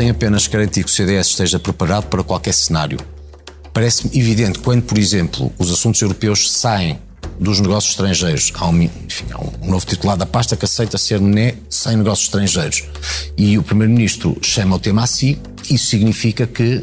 tentem apenas garantir que o CDS esteja preparado para qualquer cenário. Parece-me evidente quando, por exemplo, os assuntos europeus saem dos negócios estrangeiros. Há um, enfim, há um novo titular da pasta que aceita ser NE sem negócios estrangeiros. E o Primeiro-Ministro chama o tema a si, isso significa que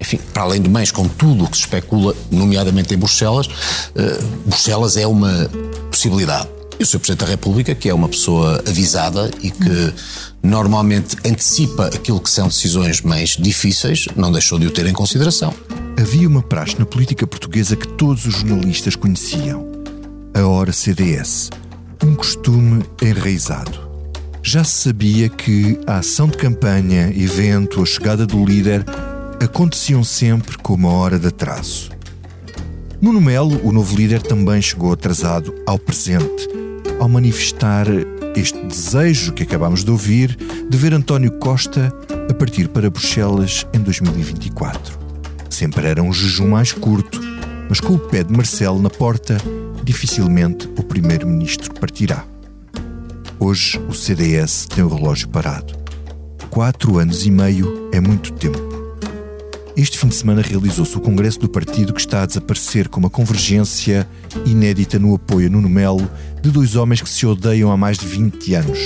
enfim, para além do mais, com tudo o que se especula, nomeadamente em Bruxelas, uh, Bruxelas é uma possibilidade. E o Sr. Presidente da República, que é uma pessoa avisada e que normalmente antecipa aquilo que são decisões mais difíceis, não deixou de o ter em consideração. Havia uma praxe na política portuguesa que todos os jornalistas conheciam: a hora CDS. Um costume enraizado. Já se sabia que a ação de campanha, evento, a chegada do líder aconteciam sempre com uma hora de atraso. Nuno Melo, o novo líder, também chegou atrasado ao presente, ao manifestar este desejo que acabamos de ouvir de ver António Costa a partir para Bruxelas em 2024. Sempre era um jejum mais curto, mas com o pé de Marcelo na porta, dificilmente o primeiro-ministro partirá. Hoje o CDS tem o relógio parado. Quatro anos e meio é muito tempo. Este fim de semana realizou-se o congresso do partido que está a desaparecer com uma convergência inédita no apoio a Nuno Melo de dois homens que se odeiam há mais de 20 anos,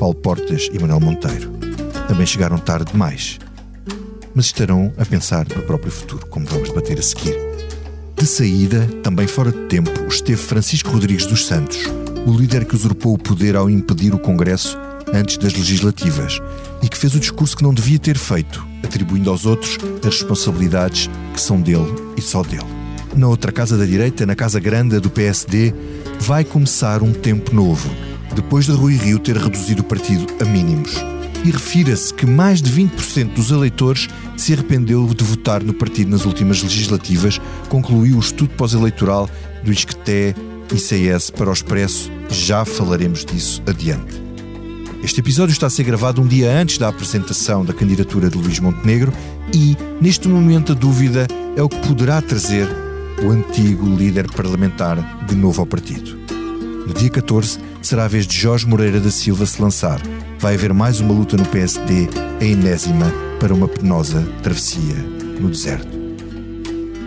Paulo Portas e Manuel Monteiro. Também chegaram tarde demais. Mas estarão a pensar no próprio futuro, como vamos debater a seguir. De saída, também fora de tempo, esteve Francisco Rodrigues dos Santos, o líder que usurpou o poder ao impedir o Congresso antes das legislativas e que fez o discurso que não devia ter feito, atribuindo aos outros as responsabilidades que são dele e só dele. Na outra casa da direita, na Casa Grande do PSD, vai começar um tempo novo, depois de Rui Rio ter reduzido o partido a mínimos. E refira-se que mais de 20% dos eleitores se arrependeu de votar no partido nas últimas legislativas, concluiu o estudo pós-eleitoral do Isqueté ICS para o Expresso. Já falaremos disso adiante. Este episódio está a ser gravado um dia antes da apresentação da candidatura de Luís Montenegro e, neste momento, a dúvida é o que poderá trazer o antigo líder parlamentar de novo ao partido. No dia 14, será a vez de Jorge Moreira da Silva se lançar. Vai haver mais uma luta no PSD, a enésima, para uma penosa travessia no deserto.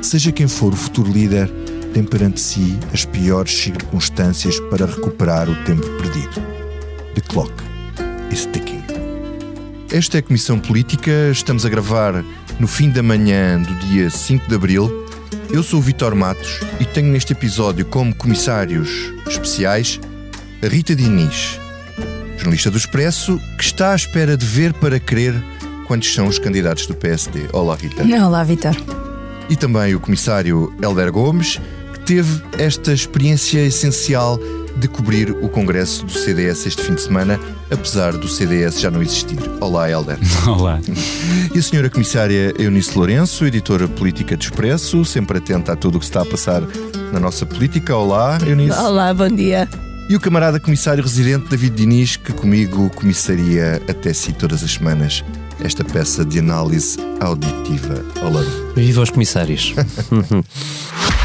Seja quem for o futuro líder, tem perante si as piores circunstâncias para recuperar o tempo perdido. The Clock is ticking. Esta é a Comissão Política. Estamos a gravar no fim da manhã do dia 5 de abril. Eu sou o Vitor Matos e tenho neste episódio como comissários especiais a Rita Diniz, jornalista do Expresso, que está à espera de ver para crer quantos são os candidatos do PSD. Olá, Rita. Olá, Vitor. E também o comissário Helder Gomes, que teve esta experiência essencial de cobrir o congresso do CDS este fim de semana, apesar do CDS já não existir. Olá, Helder. Olá. E a senhora comissária Eunice Lourenço, editora política de Expresso, sempre atenta a tudo o que se está a passar na nossa política. Olá, Eunice. Olá, bom dia. E o camarada comissário residente David Diniz, que comigo comissaria até si todas as semanas esta peça de análise auditiva. Olá. Viva os comissários.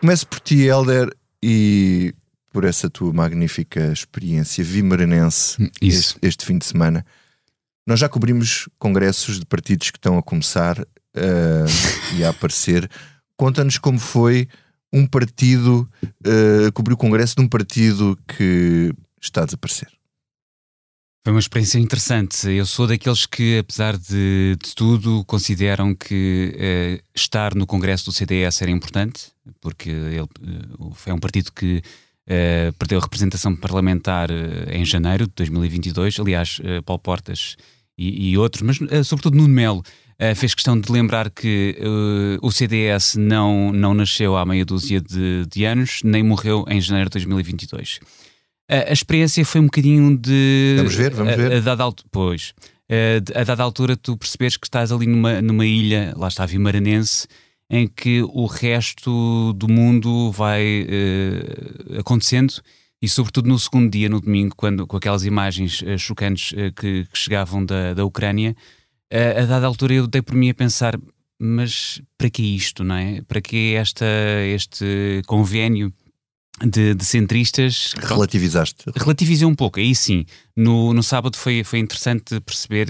Começo por ti, Helder, e por essa tua magnífica experiência vimaranense este, este fim de semana. Nós já cobrimos congressos de partidos que estão a começar eh, e a aparecer. Conta-nos como foi um partido, uh, cobrir o congresso de um partido que está a desaparecer. Foi uma experiência interessante. Eu sou daqueles que, apesar de, de tudo, consideram que eh, estar no Congresso do CDS era importante, porque ele foi um partido que eh, perdeu a representação parlamentar eh, em janeiro de 2022. Aliás, eh, Paulo Portas e, e outros, mas eh, sobretudo Nuno Melo, fez questão de lembrar que o CDS não, não nasceu há meia dúzia de, de anos, nem morreu em janeiro de 2022. A, a experiência foi um bocadinho de. Vamos ver, vamos a- ver. a dada altura, pois. uh, a dada altura tu percebes que estás ali numa, numa ilha, lá está, Vimaranense, em que o resto do mundo vai uh, acontecendo e sobretudo no segundo dia, no domingo, quando com aquelas imagens uh, chocantes uh, que, que, chegavam da, da Ucrânia, a dada altura eu dei por mim a pensar, mas para que isto, não é? Para que esta, este convênio de, de centristas? Relativizaste. Relativizei um pouco, aí sim. No, no sábado foi, foi interessante perceber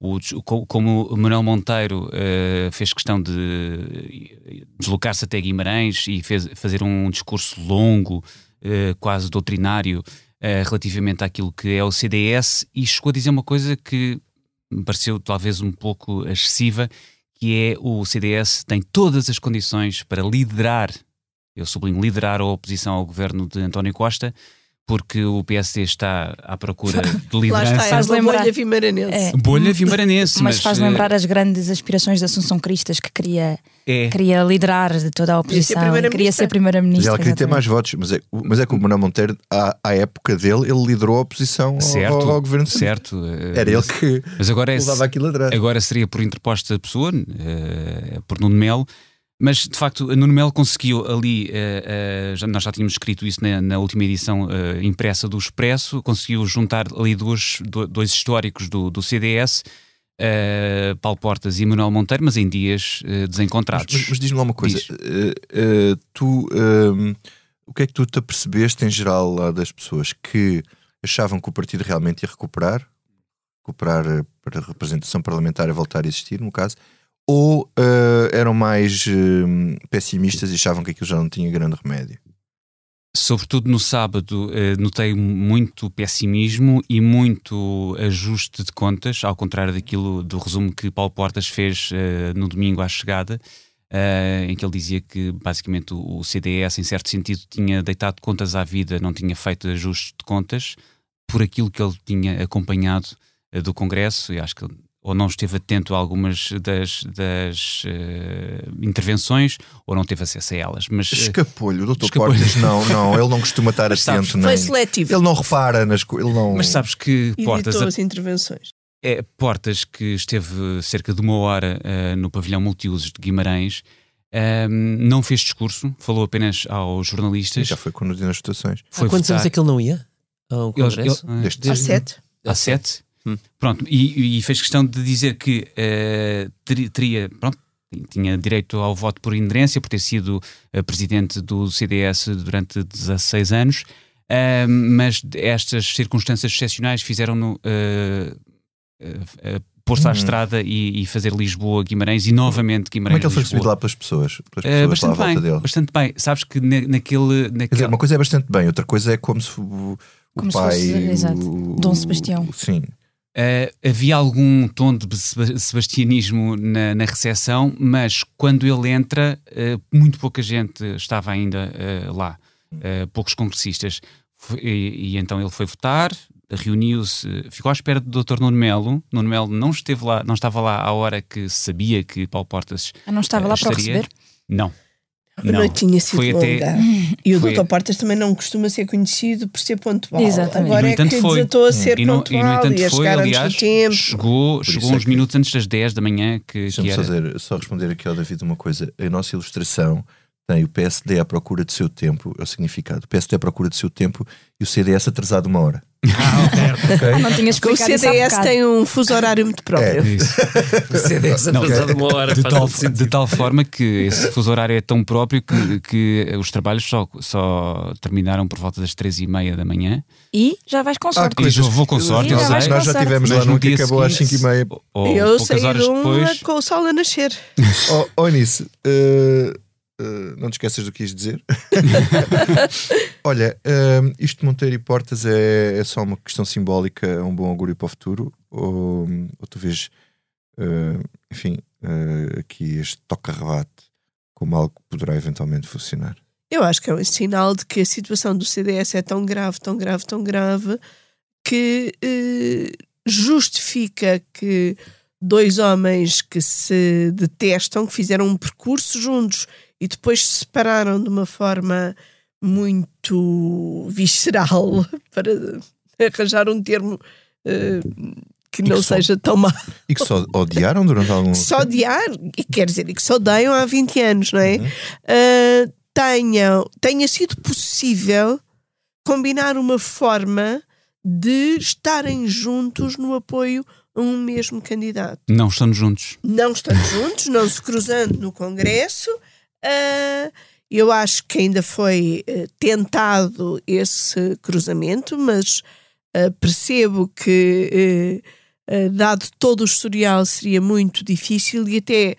o, como Manuel Monteiro uh, fez questão de deslocar-se até Guimarães e fez, fazer um discurso longo, uh, quase doutrinário, uh, relativamente àquilo que é o CDS, e chegou a dizer uma coisa que me pareceu talvez um pouco excessiva, que é o CDS tem todas as condições para liderar, eu sublinho, liderar a oposição ao governo de António Costa, porque o PSD está à procura de liderança. Lá está, faz lembrar... bolha vimaranense. É. Bolha vimaranense. mas, mas faz lembrar as grandes aspirações de Assunção Cristas, que queria, é. queria liderar toda a oposição, queria ser primeira-ministra. Mas ela queria ter mais votos, mas é, mas é que o Manuel Monteiro, à, à época dele, ele liderou a oposição certo, ao, ao, governo. Certo. Era ele que mas agora é, aquilo atrás. Agora seria por interposta pessoa, uh, por Nuno Melo, mas, de facto, Nuno Melo conseguiu ali, uh, uh, já, nós já tínhamos escrito isso na, na última edição uh, impressa do Expresso, conseguiu juntar ali dois, dois históricos do, do CDS, Paulo Portas e Manuel Monteiro, mas em dias desencontrados. Mas, mas diz-me lá uma coisa, tu, ehm, o que é que tu te apercebeste em geral lá das pessoas que achavam que o partido realmente ia recuperar, recuperar para a representação parlamentar a voltar a existir, no caso, ou uh, eram mais uh, pessimistas e achavam que aquilo já não tinha grande remédio? Sobretudo no sábado, uh, notei muito pessimismo e muito ajuste de contas, ao contrário daquilo do resumo que Paulo Portas fez no domingo à chegada, em que ele dizia que basicamente o, CDS, em certo sentido, tinha deitado contas à vida, não tinha feito ajustes de contas por aquilo que ele tinha acompanhado do Congresso, e acho que ou não esteve atento a algumas das, das uh, intervenções, ou não teve acesso a elas. Mas, uh, Escapou-lhe, o doutor Portas não, não, ele não costuma estar atento. Sabes, nem, foi seletivo. Ele não repara nas coisas. Não... Mas sabes que Portas. Editou as intervenções. É, Portas, que esteve cerca de uma hora uh, no pavilhão multiusos de Guimarães, ehm, não fez discurso, falou apenas aos jornalistas. já foi quando nas votações. Há quantos anos é que ele não ia ao Congresso? Ele, ele, desde, há sete. Há sete. Hum. Pronto, e, e, fez questão de dizer que uh, teria, pronto, tinha direito ao voto por inderência, por ter sido uh, presidente do CDS durante 16 anos, uh, mas estas circunstâncias excepcionais fizeram-no pôr-se à uhum. estrada e, e, fazer Lisboa, Guimarães e novamente Guimarães. Como é que ele foi recebido lá pelas pessoas? Pelas pessoas bastante bem, dele? bastante bem. Sabes que na, naquele, naquele... Dizer, uma coisa é bastante bem, outra coisa é como se o, como pai. Se fosse, exato. O, Dom Sebastião. sim. Uh, havia algum tom de sebastianismo na, na recepção, mas quando ele entra, uh, muito pouca gente estava ainda uh, lá, poucos congressistas. Foi, e, e, então ele foi votar, reuniu-se, ficou à espera do Dr. Nuno Melo. Nuno Melo não esteve lá, não estava lá à hora que sabia que Paulo Portas. Ah, não estava lá estaria. para receber? Não. Não, não tinha sido foi longa. Até, e o Dr. Portas também não costuma ser conhecido por ser pontual. Exatamente. Agora é que foi. desatou a ser e no, pontual e, no entanto, e a foi, aliás, tempo. Chegou, chegou uns é minutos antes das 10 da manhã. Que, Deixa-me que era... só responder aqui ao David uma coisa. A nossa ilustração tem o PSD à procura do seu tempo, é o significado. O PSD à procura do seu tempo e o CDS atrasado uma hora. Ah, okay. ah, não tinha o CDS tem um fuso horário muito próprio. É. Isso. o CDS atrasado uma hora. De tal, de tal, forma que esse fuso horário é tão próprio que, que os trabalhos só, só terminaram por volta das três e meia da manhã. E já vais com sorte. Ah, e já vou com sorte, eu sei. Nós já tivemos lá no que acabou às 5 e meia. eu saí horas depois. com o sol a nascer. oh, oh Nisso, uh, Uh, não te esqueças do que ias dizer. Olha, uh, isto de Monteiro e Portas é, é, só uma questão simbólica, é um bom augúrio para o futuro? Ou, ou tu vês, uh, enfim, aqui este toca-rebate como algo que poderá eventualmente funcionar? Eu acho que é um sinal de que a situação do CDS é tão grave, tão grave, tão grave, que justifica que dois homens que se detestam, que fizeram um percurso juntos e depois se separaram de uma forma muito visceral, para arranjar um termo uh, que e não que seja só, tão má. E que só odiaram durante algum tempo? Só odiar, e quer dizer, e que só odeiam há 20 anos, não é? Uhum. Uh, tenham, tenha sido possível combinar uma forma de estarem juntos no apoio a um mesmo candidato. Não estando juntos. Não estando juntos, não se cruzando no Congresso. Uh, eu acho que ainda foi uh, tentado esse cruzamento, mas uh, percebo que, dado todo o historial, seria muito difícil e até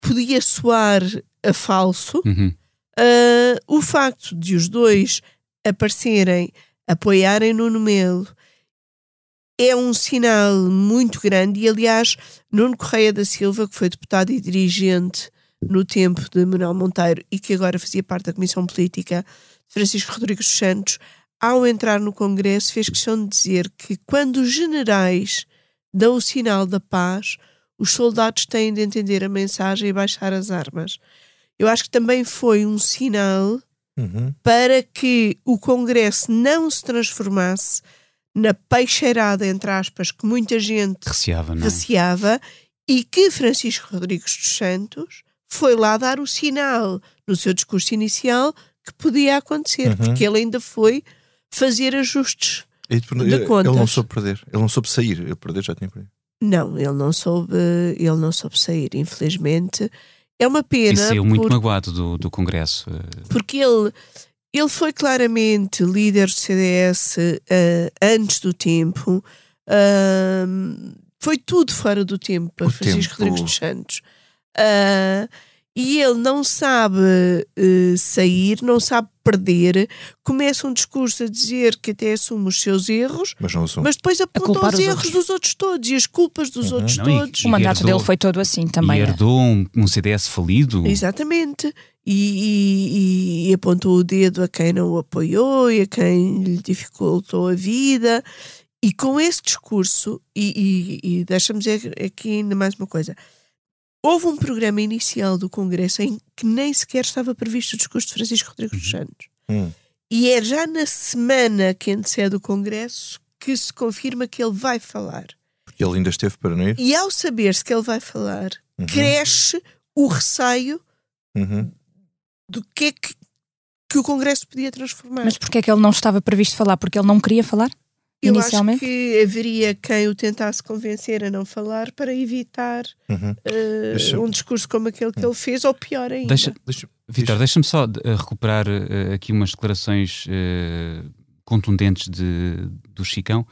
podia soar a falso. Uhum. o facto de os dois aparecerem, apoiarem Nuno Melo, é um sinal muito grande. E, aliás, Nuno Correia da Silva, que foi deputado e dirigente no tempo de Manuel Monteiro e que agora fazia parte da Comissão Política de Francisco Rodrigues dos Santos, ao entrar no Congresso, fez questão de dizer que quando os generais dão o sinal da paz, os soldados têm de entender a mensagem e baixar as armas. Eu acho que também foi um sinal uhum. para que o Congresso não se transformasse na peixeirada, entre aspas, que muita gente receava, é? receava e que Francisco Rodrigues dos Santos foi lá dar o sinal no seu discurso inicial que podia acontecer, uhum. porque ele ainda foi fazer ajustes e, de contas. Ele não soube perder, ele não soube sair, ele perder já tinha perdido. Não, ele não soube, ele não soube sair, infelizmente. É uma pena. E saiu muito por... magoado do, do Congresso. Eh. Porque ele, ele foi claramente líder do CDS uh, antes do tempo. Uh, foi tudo fora do tempo para o Francisco tempo... Rodrigues dos Santos. Uh, e ele não sabe uh, sair, não sabe perder, começa um discurso a dizer que até assume os seus erros, mas, não mas depois aponta os, os erros outros. dos outros todos e as culpas dos uhum. outros não, todos. E, e o mandato herdou, dele foi todo assim também. E é. herdou um, um CDS falido. Exatamente. E, e, e, apontou o dedo a quem não o apoiou e a quem lhe dificultou a vida. E com esse discurso, e, e deixa-me dizer aqui ainda mais uma coisa Houve um programa inicial do Congresso em que nem sequer estava previsto o discurso de Francisco Rodrigues dos Santos. Hum. E é já na semana que antecede o Congresso que se confirma que ele vai falar. Porque ele ainda esteve para não ir? E ao saber-se que ele vai falar, uhum. cresce o receio uhum. do que é que, que o Congresso podia transformar. Mas porquê é que ele não estava previsto falar? Porque ele não queria falar? Eu acho que haveria quem o tentasse convencer a não falar para evitar uhum. uh, um discurso como aquele que ele fez, ou pior ainda. Deixa, deixa, Vitor, deixa-me só uh, recuperar uh, aqui umas declarações contundentes de, do Chicão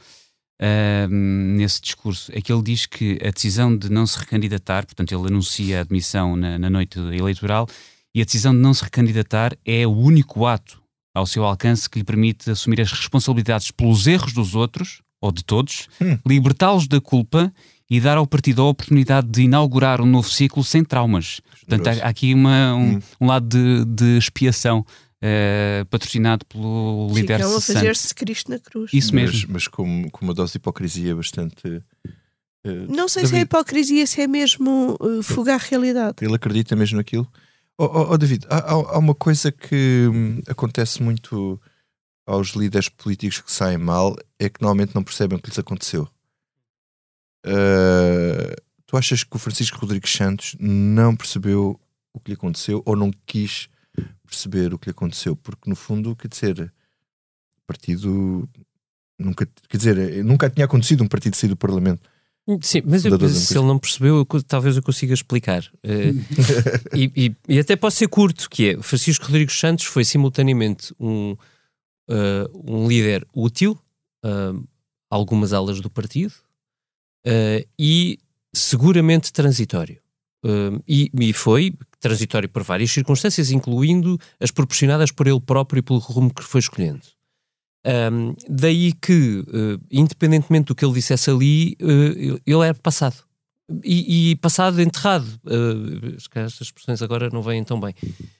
nesse discurso. É que ele diz que a decisão de não se recandidatar, portanto, ele anuncia a admissão na, na noite eleitoral, e a decisão de não se recandidatar é o único ato ao seu alcance que lhe permite assumir as responsabilidades pelos erros dos outros, ou de todos, hum. libertá-los da culpa e dar ao partido a oportunidade de inaugurar um novo ciclo sem traumas. Portanto, há, há aqui uma, um, hum. um, lado de, de expiação. Uh, patrocinado pelo líder a fazer-se Cristo na cruz. Isso mesmo. Mas, mas com, com, uma dose de hipocrisia bastante. Uh, não sei David. se é hipocrisia, se é mesmo uh, fugar a realidade. Ele acredita mesmo naquilo. Oh, oh, oh David, há, há, uma coisa que hum, acontece muito aos líderes políticos que saem mal é que normalmente não percebem o que lhes aconteceu. Uh, tu achas que o Francisco Rodrigues Santos não percebeu o que lhe aconteceu ou não quis perceber o que lhe aconteceu? Porque no fundo, quer dizer, o partido nunca, quer dizer, nunca tinha acontecido um partido sair do Parlamento. Sim, mas eu, se ele não percebeu, eu, talvez eu consiga explicar. Uh, e, e, e, até pode ser curto, que é, Francisco Rodrigues Santos foi simultaneamente um, uh, um líder útil uh, a algumas alas do partido e seguramente transitório. E, e, foi transitório por várias circunstâncias, incluindo as proporcionadas por ele próprio e pelo rumo que foi escolhendo. Um, daí que, uh, independentemente do que ele dissesse ali, uh, ele era passado. E, e passado enterrado. Uh, estas expressões agora não vêm tão bem.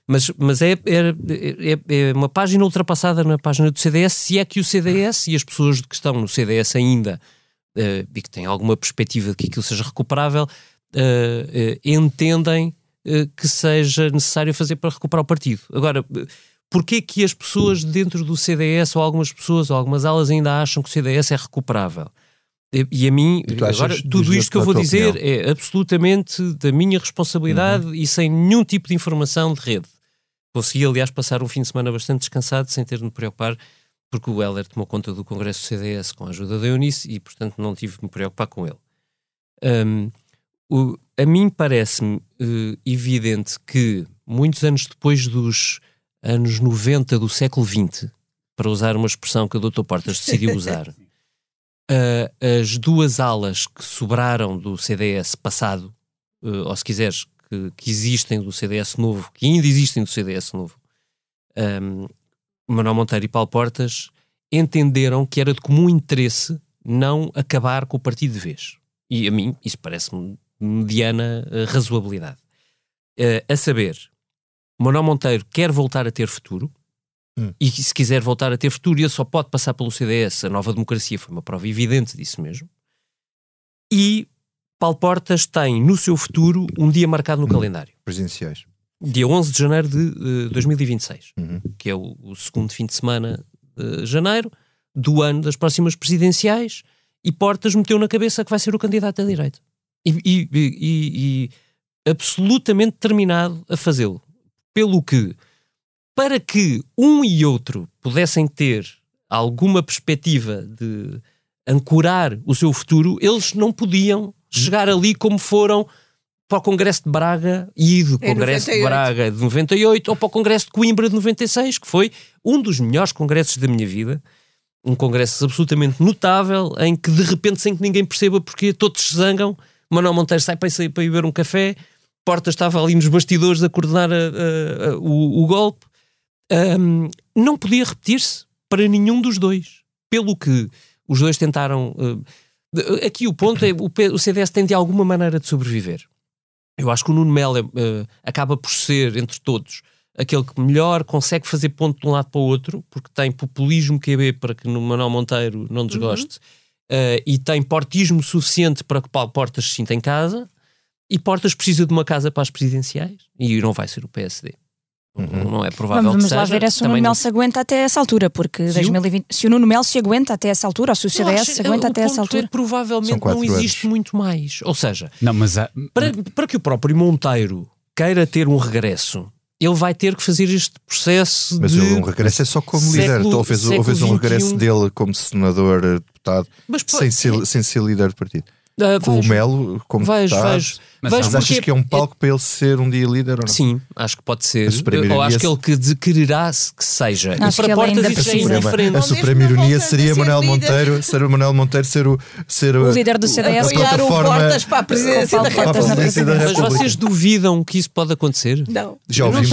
Mas, mas é, é, é, é, uma página ultrapassada na página do CDS, se é que o CDS e as pessoas que estão no CDS ainda uh, e que têm alguma perspectiva de que aquilo seja recuperável, entendem que seja necessário fazer para recuperar o partido. Agora Porquê que as pessoas dentro do CDS, ou algumas pessoas, ou algumas alas ainda acham que o CDS é recuperável? E a mim, agora, tudo isto que eu vou dizer opinião? é absolutamente da minha responsabilidade uhum. e sem nenhum tipo de informação de rede. Consegui, aliás, passar um fim de semana bastante descansado, sem ter de me preocupar, porque o Heller tomou conta do Congresso CDS com a ajuda da Eunice e, portanto, não tive de me preocupar com ele. Um, o, a mim parece-me uh, evidente que, muitos anos depois dos anos 90 do século XX, para usar uma expressão que o Dr. Portas decidiu usar, uh, as duas alas que sobraram do CDS passado, uh, ou se quiseres, que, que, existem do CDS novo, que ainda existem do CDS novo, um, Manuel Monteiro e Paulo Portas entenderam que era de comum interesse não acabar com o partido de vez. E a mim isso parece-me mediana uh, razoabilidade. Uh, a saber, Manuel Monteiro quer voltar a ter futuro, Hum. E se quiser voltar a ter futuro, ele só pode passar pelo CDS. A nova democracia foi uma prova evidente disso mesmo. E Paulo Portas tem no seu futuro um dia marcado no hum. calendário. Presidenciais. Dia 11 de janeiro de uh, 2026, uhum. que é o, o, segundo fim de semana de janeiro do ano das próximas presidenciais. E Portas meteu na cabeça que vai ser o candidato à direita. E, e, e, e absolutamente determinado a fazê-lo. Pelo que para que um e outro pudessem ter alguma perspectiva de ancorar o seu futuro, eles não podiam chegar ali como foram para o Congresso de Braga e do Congresso de Braga de 98 ou para o Congresso de Coimbra de 96, que foi um dos melhores congressos da minha vida. Um congresso absolutamente notável, em que de repente, sem que ninguém perceba porque todos se zangam, Manuel Monteiro sai para ir, para ir beber um café, Porta estava ali nos bastidores a coordenar a, a, a, o, o golpe, um, não podia repetir-se para nenhum dos dois. Pelo que os dois tentaram. Uh, aqui o ponto é: o, CDS tem de alguma maneira de sobreviver. Eu acho que o Nuno Melo uh, acaba por ser, entre todos, aquele que melhor consegue fazer ponto de um lado para o outro, porque tem populismo QB para que no Manuel Monteiro não desgoste, uhum. uh, e tem portismo suficiente para que Paulo Portas se sinta em casa, e Portas precisa de uma casa para as presidenciais, e não vai ser o PSD. Uhum. Não é provável Vamos, vamos lá ver se o Nuno Melo se aguenta até essa altura, porque se 2020, o... se o Nuno Melo se aguenta até essa altura, ou se o CDS se aguenta até essa altura. É, provavelmente não existe anos. muito mais. Ou seja, não, mas há... para, para que o próprio Monteiro queira ter um regresso, ele vai ter que fazer este processo mas de. Mas um regresso é só como século, líder. Então, fez, ou fez um regresso dele como senador, deputado, mas, sem, ser, sem ser líder de partido. Uh, com vejo, o Melo como vejo, está. Vejo. Mas, mas achas que é um palco é... para ele ser um dia líder ou não? Sim, acho que pode ser. Ou acho que ele que quererá que seja. Acho para que portas isso é indiferente. A suprema ironia seria Manuel Monteiro, ser o Manuel Monteiro ser o, ser o, líder do CDS. Apoiar o Portas para a presidência da República. Mas vocês duvidam que isso pode acontecer? Não. Já ouvimos,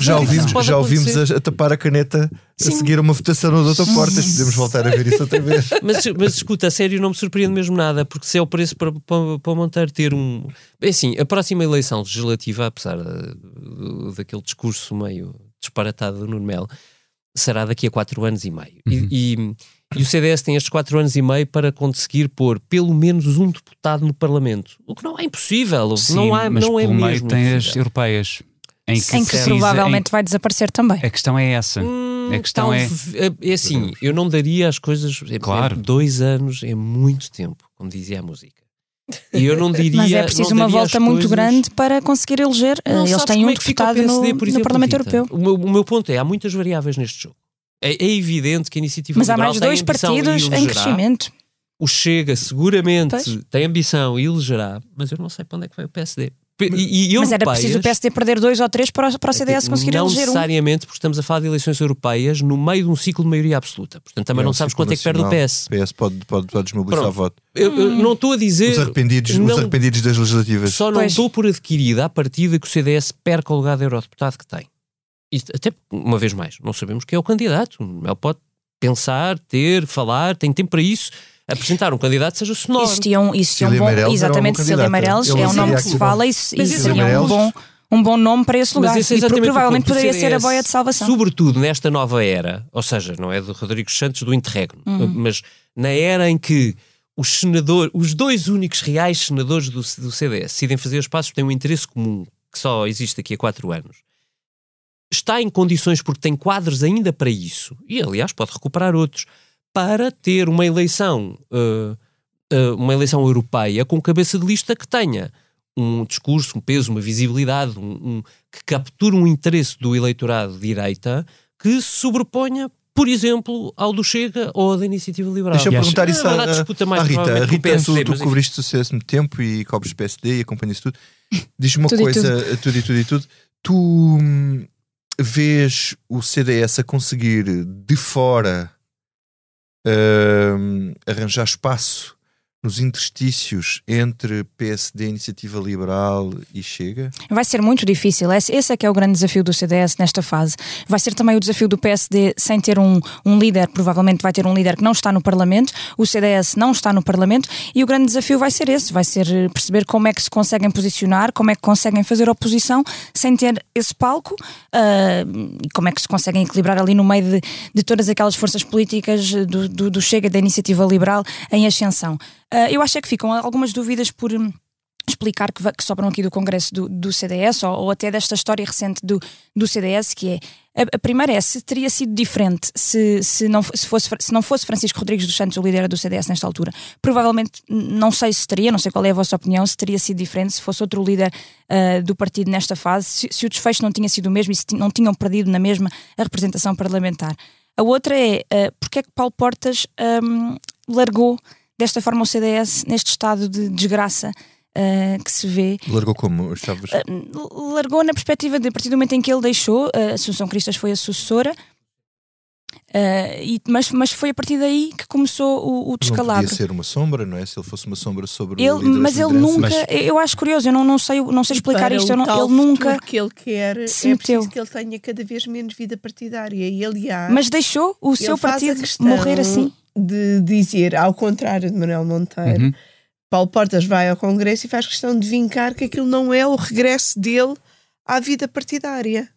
já ouvimos, já ouvimos a, a tapar a caneta a seguir uma votação no Dr. Portas. Podemos voltar a ver isso outra vez. Mas, mas escuta, a sério, não me surpreende mesmo nada, porque se é o preço para, para, para Monteiro ter um. É assim, a próxima eleição legislativa, apesar daquele discurso meio disparatado do Nuno Melo, será daqui a quatro anos e meio. Uhum. E, e, e, o CDS tem estes quatro anos e meio para conseguir pôr pelo menos um deputado no Parlamento. O que não é impossível. Sim, não, há, mas não é mesmo. Meio tem as europeias. Em que, em que provavelmente em... vai desaparecer também. A questão é essa. Hum, a questão é... é. É assim, eu não daria as coisas. É, claro. Dois anos é muito tempo, como dizia a música. E eu não diria. Mas é preciso uma volta muito grande para conseguir eleger. Não, Eles têm um é deputado no, exemplo, no, Parlamento Rita, Europeu. O meu, o meu, ponto é: há muitas variáveis neste jogo. É, é evidente que a iniciativa Mas há mais dois partidos em crescimento. O Chega seguramente pois. tem ambição e elegerá, mas eu não sei para onde é que vai o PSD. E, e mas era preciso o PSD perder dois ou três para, para o CDS conseguir não eleger um. Não necessariamente, porque estamos a falar de eleições europeias no meio de um ciclo de maioria absoluta. Portanto, também é não sabes quanto é que perde o PS. O PS pode, pode, pode desmobilizar o voto. Eu, eu, não estou a dizer... Os arrependidos, não, os arrependidos das legislativas. Só não dou por adquirida a partida que o CDS perca o lugar de eurodeputado que tem. E até, uma vez mais, não sabemos quem é o candidato. Ele pode pensar, ter, falar, tem tempo para isso apresentar um candidato seja sonoro. Existia um, existia um bom, exatamente, um Cecília Meirelles é um nome que se fala e, e seria um bom, um bom nome para esse lugar. Esse é e provavelmente poderia ser a boia de salvação. Sobretudo nesta nova era, ou seja, não é do Rodrigo Santos do interregno, uhum. mas na era em que os senadores, os dois únicos reais senadores do, do CDS decidem fazer os passos, têm um interesse comum que só existe aqui a quatro anos. Está em condições, porque tem quadros ainda para isso, e aliás pode recuperar outros, para ter uma eleição uh, uh, uma eleição europeia com cabeça de lista que tenha um discurso, um peso, uma visibilidade, um, um, que capture um interesse do eleitorado de direita que se sobreponha, por exemplo, ao do Chega ou da Iniciativa Liberal. Deixa eu perguntar isso à, disputa mais à Rita. Rita, PSD, tu, tu cobriste sucesso muito tempo e cobres PSD e acompanhas tudo. Diz-me uma tudo coisa, tudo. tudo e tudo e tudo. Tu hum, vês o CDS a conseguir de fora hum, arranjar espaço nos interstícios entre PSD, Iniciativa Liberal e Chega? Vai ser muito difícil. Esse, é que é o grande desafio do CDS nesta fase. Vai ser também o desafio do PSD sem ter um, um líder, provavelmente vai ter um líder que não está no Parlamento, o CDS não está no Parlamento e o grande desafio vai ser esse, vai ser perceber como é que se conseguem posicionar, como é que conseguem fazer oposição sem ter esse palco uh, e como é que se conseguem equilibrar ali no meio de, de todas aquelas forças políticas do, do, do Chega, da Iniciativa Liberal em ascensão. Uh, eu acho é que ficam algumas dúvidas por hum, explicar que, que, sobram aqui do Congresso do, do CDS ou, ou, até desta história recente do, do CDS, que é a, a, primeira é se teria sido diferente se, se, não, se, fosse, se não fosse Francisco Rodrigues dos Santos o líder do CDS nesta altura. Provavelmente, não sei se teria, não sei qual é a vossa opinião, se teria sido diferente se fosse outro líder uh, do partido nesta fase, se, se, o desfecho não tinha sido o mesmo e se não tinham perdido na mesma a representação parlamentar. A outra é uh, porque é que Paulo Portas um, largou desta forma o CDS neste estado de desgraça Uh, que se vê. Largou como? Estavas... Uh, largou na perspectiva de a partir do momento em que ele deixou, uh, Assunção Cristas foi a sucessora, e, mas, mas foi a partir daí que começou o, o descalabro. Não podia ser uma sombra, não é? Se ele fosse uma sombra sobre ele, o Mas ele nunca, mas... eu acho curioso, eu não, não, sei, não sei explicar isto, não, ele nunca. que ele quer se é preciso que ele tenha cada vez menos vida partidária e aliás. Mas deixou o seu partido morrer assim de dizer, ao contrário de Manuel Monteiro, uhum. Paulo Portas vai ao Congresso e faz questão de vincar que aquilo não é o regresso dele à vida partidária.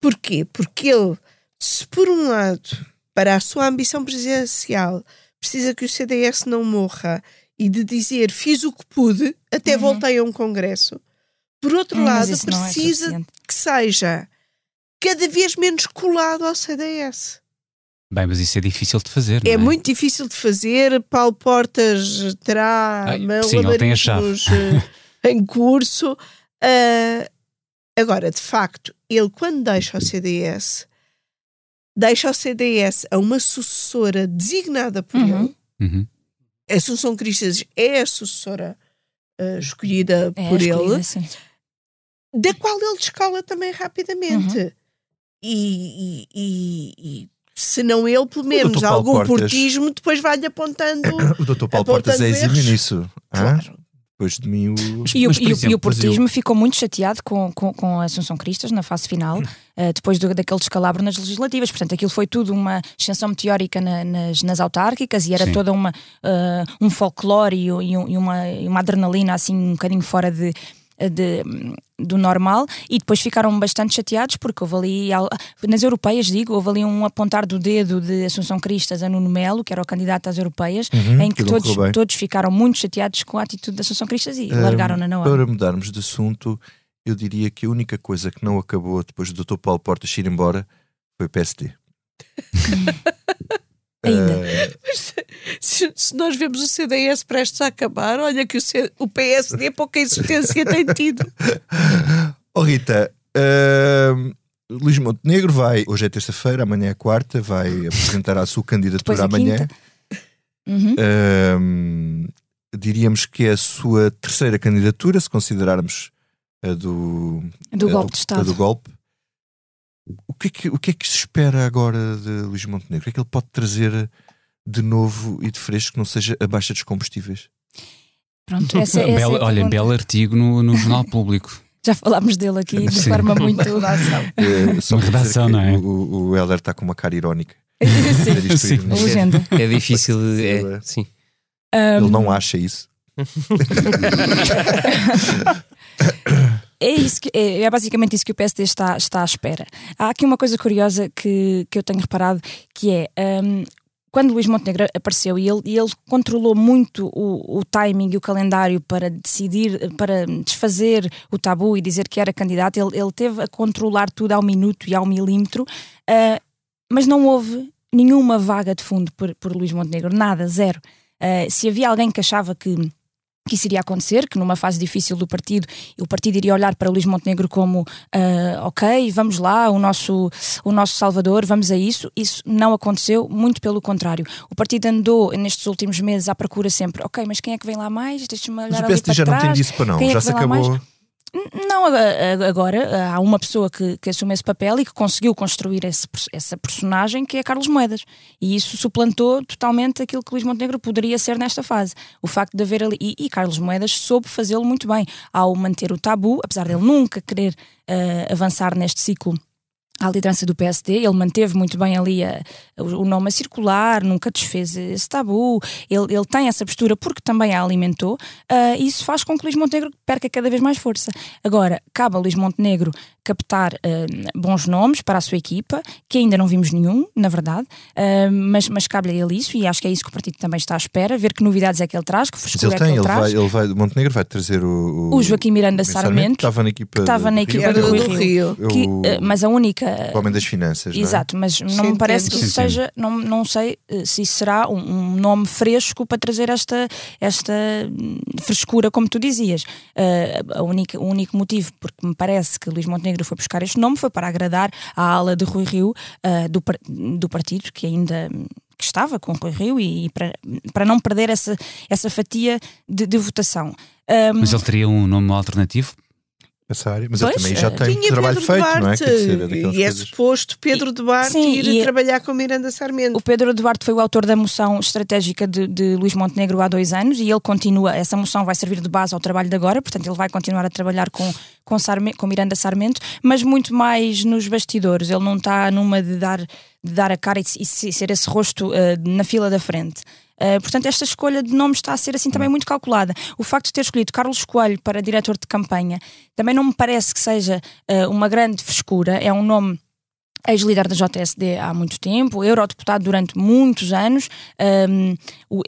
Porquê? Porque ele, se por um lado, para a sua ambição presidencial, precisa que o CDS não morra e de dizer fiz o que pude, até uhum. voltei a um Congresso, por outro hum, lado, é precisa é que seja cada vez menos colado ao CDS. Bem, mas isso é difícil de fazer. É, é, muito difícil de fazer. Paulo Portas terá Ai, sim, ele tem a chave. Eh, em curso. Uh, agora, de facto, ele quando deixa o CDS, deixa o CDS a uma sucessora designada por uhum. ele. Uhum. A Assunção Cristas é a sucessora uh, escolhida é por escolhida, ele, sim. da qual ele descola também rapidamente. Uhum. E, e, e, se não ele, pelo menos algum Portas, portismo, depois vai-lhe apontando. o doutor Paulo Portas é exímio nisso. Claro. Depois de mim o... E, o, exemplo, e o portismo eu... ficou muito chateado com, com, com a Assunção Cristas na fase final, uh, depois do, daquele descalabro nas legislativas. Portanto, aquilo foi tudo uma extensão meteórica na, nas, nas autárquicas e era Sim. toda uma, uh, um folclore e, e, e, uma, e uma adrenalina assim um bocadinho fora de de, do normal e depois ficaram bastante chateados porque houve ali, nas europeias digo, houve ali um apontar do dedo de Assunção Cristas a Nuno Melo, que era o candidato às europeias, uhum, em que, que todos, todos ficaram muito chateados com a atitude de Assunção Cristas e um, largaram-na na hora. Para mudarmos de assunto, eu diria que a única coisa que não acabou depois do Dr. Paulo Portas ir embora foi o PSD. Ainda. Uh... Se, se, nós vemos o CDS prestes a acabar, olha que o, C, o PSD pouca existência tem tido. Oh Rita, uh, Luís Montenegro vai, hoje é terça-feira, amanhã é quarta, vai apresentar a sua candidatura amanhã. Uhum. Uh, diríamos que é a sua terceira candidatura, se considerarmos a do, do golpe a, de Estado. A do golpe. O que, é que, o que é que se espera agora de Luís Montenegro? O que é que ele pode trazer de novo e de fresco que não seja a baixa dos combustíveis? Pronto, essa, essa belo, é olha, belo artigo no, no Jornal Público. Já falámos dele aqui de Sim. forma muito. é, só uma redação, não é? O, o Helder está com uma cara irónica. sim, sim. legenda. É, é difícil, é, sim. Um... Ele não acha isso. É, isso que, é, é, basicamente isso que o PSD está, está à espera. Há aqui uma coisa curiosa que, que eu tenho reparado, que é um, quando Luís Montenegro apareceu e ele, ele controlou muito o, o, timing e o calendário para decidir, para desfazer o tabu e dizer que era candidato, ele, ele teve a controlar tudo ao minuto e ao milímetro, uh, mas não houve nenhuma vaga de fundo por, por Luís Montenegro, nada, zero. Uh, se havia alguém que achava que que isso iria acontecer, que numa fase difícil do partido, o partido iria olhar para Luís Montenegro como uh, ok, vamos lá, o nosso, o nosso salvador, vamos a isso. Isso não aconteceu, muito pelo contrário. O partido andou nestes últimos meses à procura sempre, ok, mas quem é que vem lá mais? Deixa-me olhar mas o PSD já trás. não tem disso para não, quem já é se acabou. Não, agora há uma pessoa que, que assume esse papel e que conseguiu construir esse, essa personagem que é Carlos Moedas. E isso suplantou totalmente aquilo que Luís Montenegro poderia ser nesta fase. O facto de haver ali. E, e Carlos Moedas soube fazê-lo muito bem, ao manter o tabu, apesar dele nunca querer uh, avançar neste ciclo à liderança do PSD, ele manteve muito bem ali a, o nome a circular, nunca desfez esse tabu, ele, ele tem essa postura porque também a alimentou, uh, e isso faz com que Luís Montenegro perca cada vez mais força. Agora, cabe a Luís Montenegro captar uh, bons nomes para a sua equipa, que ainda não vimos nenhum, na verdade, uh, mas, mas cabe-lhe a ele isso, e acho que é isso que o partido também está à espera, ver que novidades é que ele traz, que frescura ele é tem, que ele, ele traz. Vai, ele vai, Montenegro vai trazer o, o, o Joaquim Miranda Sarmento, que estava na equipa, que estava na equipa do, do, Rio, Rio, Rio. Que, uh, mas a única o homem das finanças. Exato, não é? mas não me parece que isso seja, não, não sei se isso será um, um, nome fresco para trazer esta, esta frescura, como tu dizias. Uh, a única, o único motivo, porque me parece que Luís Montenegro foi buscar este nome, foi para agradar a ala de Rui Rio uh, do, do partido, que ainda que estava com Rui Rio e, e para, para não perder essa, essa fatia de, de votação. Um, Mas ele teria um nome alternativo essa área, mas pois, ele também já tem tinha trabalho Pedro feito, Duarte, não é? Quer dizer, é e é coisas... suposto Pedro Duarte Sim, ir e trabalhar com Miranda Sarmento. O Pedro Duarte foi o autor da moção estratégica de, de Luís Montenegro há dois anos e ele continua, essa moção vai servir de base ao trabalho de agora, portanto ele vai continuar a trabalhar com, com, Sarme, com Miranda Sarmento, mas muito mais nos bastidores, ele não está numa de dar, de dar a cara e, e ser esse rosto uh, na fila da frente. Uh, portanto, esta escolha de nome está a ser assim também muito calculada. O facto de ter escolhido Carlos Coelho para diretor de campanha também não me parece que seja uh, uma grande frescura. É um nome ex-líder da JSD há muito tempo, eurodeputado durante muitos anos, um,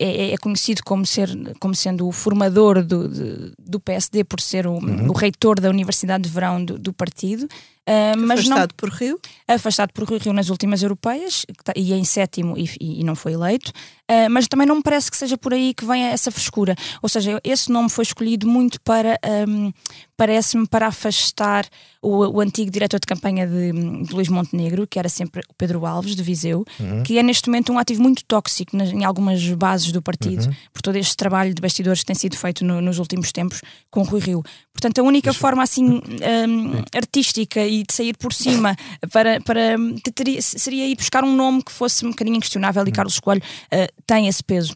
é, é, conhecido como, ser, como sendo o formador do, de, do PSD por ser o, uhum. o, reitor da Universidade de Verão do, do partido. Uh, mas afastado não, por Rio? Afastado por Rio nas últimas europeias tá, e em sétimo e, e não foi eleito. Uh, mas também não me parece que seja por aí que venha essa frescura. Ou seja, esse nome foi escolhido muito para, um, parece-me, para afastar o, o, antigo diretor de campanha de, de, Luís Montenegro, que era sempre o Pedro Alves, de Viseu, uhum. que é neste momento um ativo muito tóxico nas, em algumas bases do partido, uhum. por todo este trabalho de bastidores que tem sido feito no, nos últimos tempos com o Rui Rio. Portanto, a única Deixa... forma assim um, artística e de sair por cima para, para teria, seria ir buscar um nome que fosse um bocadinho inquestionável e hum. Carlos Coelho uh, tem esse peso.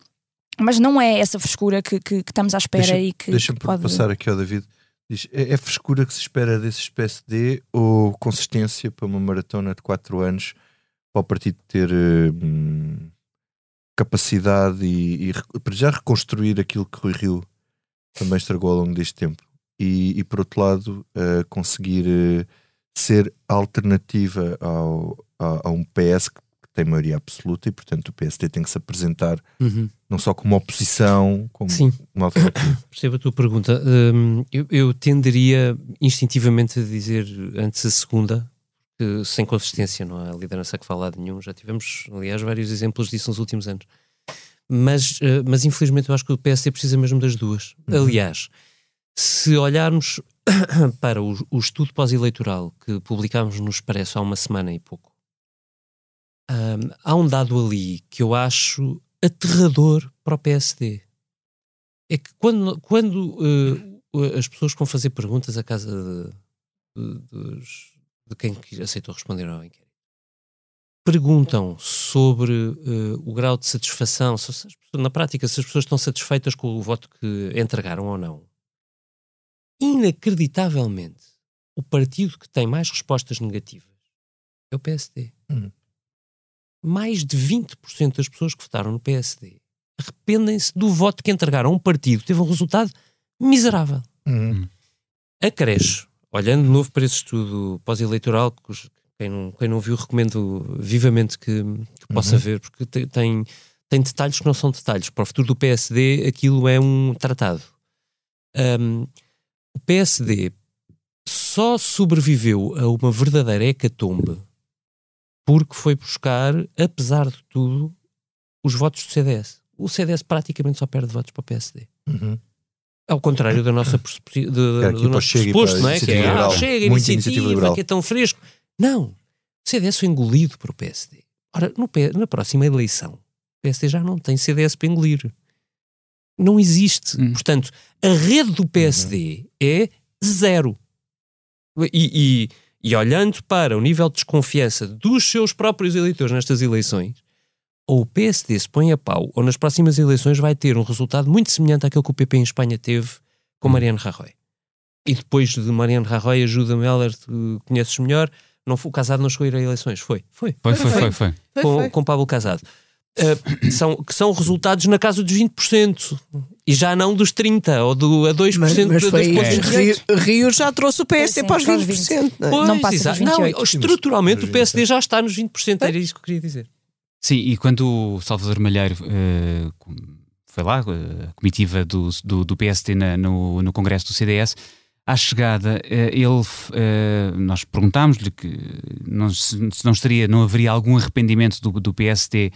Mas não é essa frescura que, que, que estamos à espera deixa, e que. Deixa-me pode... passar aqui ao David. Diz, é, é frescura que se espera desse PSD ou consistência para uma maratona de 4 anos para o partido ter hum, capacidade e, e, para já reconstruir aquilo que Rui Rio também estragou ao longo deste tempo? E, e por outro lado, uh, conseguir uh, ser alternativa ao, a, a, um PS que tem maioria absoluta e, portanto, o PSD tem que se apresentar uhum. não só como oposição, como Sim. uma alternativa. Percebo a tua pergunta. Um, eu, eu, tenderia instintivamente a dizer antes a segunda, que, sem consistência, não há liderança que fala de nenhum. Já tivemos, aliás, vários exemplos disso nos últimos anos. Mas, uh, mas infelizmente, eu acho que o PSD precisa mesmo das duas. Uhum. Aliás, se olharmos para o, o estudo pós-eleitoral que publicámos no Expresso há uma semana e pouco, um, há um dado ali que eu acho aterrador para o PSD. É que quando, quando uh, as pessoas vão fazer perguntas à casa de, de, de quem aceitou responder ao inquérito, perguntam sobre uh, o grau de satisfação, se, na prática, se as pessoas estão satisfeitas com o voto que entregaram ou não inacreditavelmente, o partido que tem mais respostas negativas é o PSD. Hum. Mais de 20% das pessoas que votaram no PSD arrependem-se do voto que entregaram a um partido que teve um resultado miserável. Hum. Acresce, olhando de novo para esse estudo pós-eleitoral, quem não, quem não viu, recomendo vivamente que, que possa uhum. ver, porque tem, tem detalhes que não são detalhes. Para o futuro do PSD, aquilo é um tratado. Um, o PSD só sobreviveu a uma verdadeira hecatombe porque foi buscar, apesar de tudo, os votos do CDS. o CDS praticamente só perde votos para o PSD. Uhum. Ao contrário da nossa de- de- aqui do para nosso Chega pressuposto, para a não é? Que é, ah, chega, Muita iniciativa, Liberal. que é tão fresco. Não. O CDS foi engolido por o PSD. Ora, no na próxima eleição, o PSD já não tem CDS para engolir. Não existe. Portanto, a rede do PSD é zero. E, e- e olhando para o nível de desconfiança dos seus próprios eleitores nestas eleições, ou o PSD se põe a pau, ou nas próximas eleições vai ter um resultado muito semelhante àquele que o PP em Espanha teve com Mariano Rajoy. E depois de Mariano Rajoy, ajuda Meller, tu conheces melhor, não foi, o Casado não chegou a ir a eleições, foi. Foi, Foi, foi, foi, foi. Foi, com, foi. com Pablo Casado. Uh, são, que são resultados na casa dos 20% e já não dos 30% ou do, a 2% Mas, mas de- foi, dos pontos de Rio, Rio já trouxe o PSD Sim, para os para os 20%. não é? Pois, Não passa dos exato. 28. Não, estruturalmente o PSD já está nos 20%, era isso que eu queria dizer. Sim, e quando o Salvador Malheiro eh, com- foi lá, eh, a comitiva do, do, do PSD na- no, no Congresso do CDS, à chegada, eh, ele, eh, nós perguntámos-lhe que não, se, não estaria, não haveria algum arrependimento do, do PSD eh,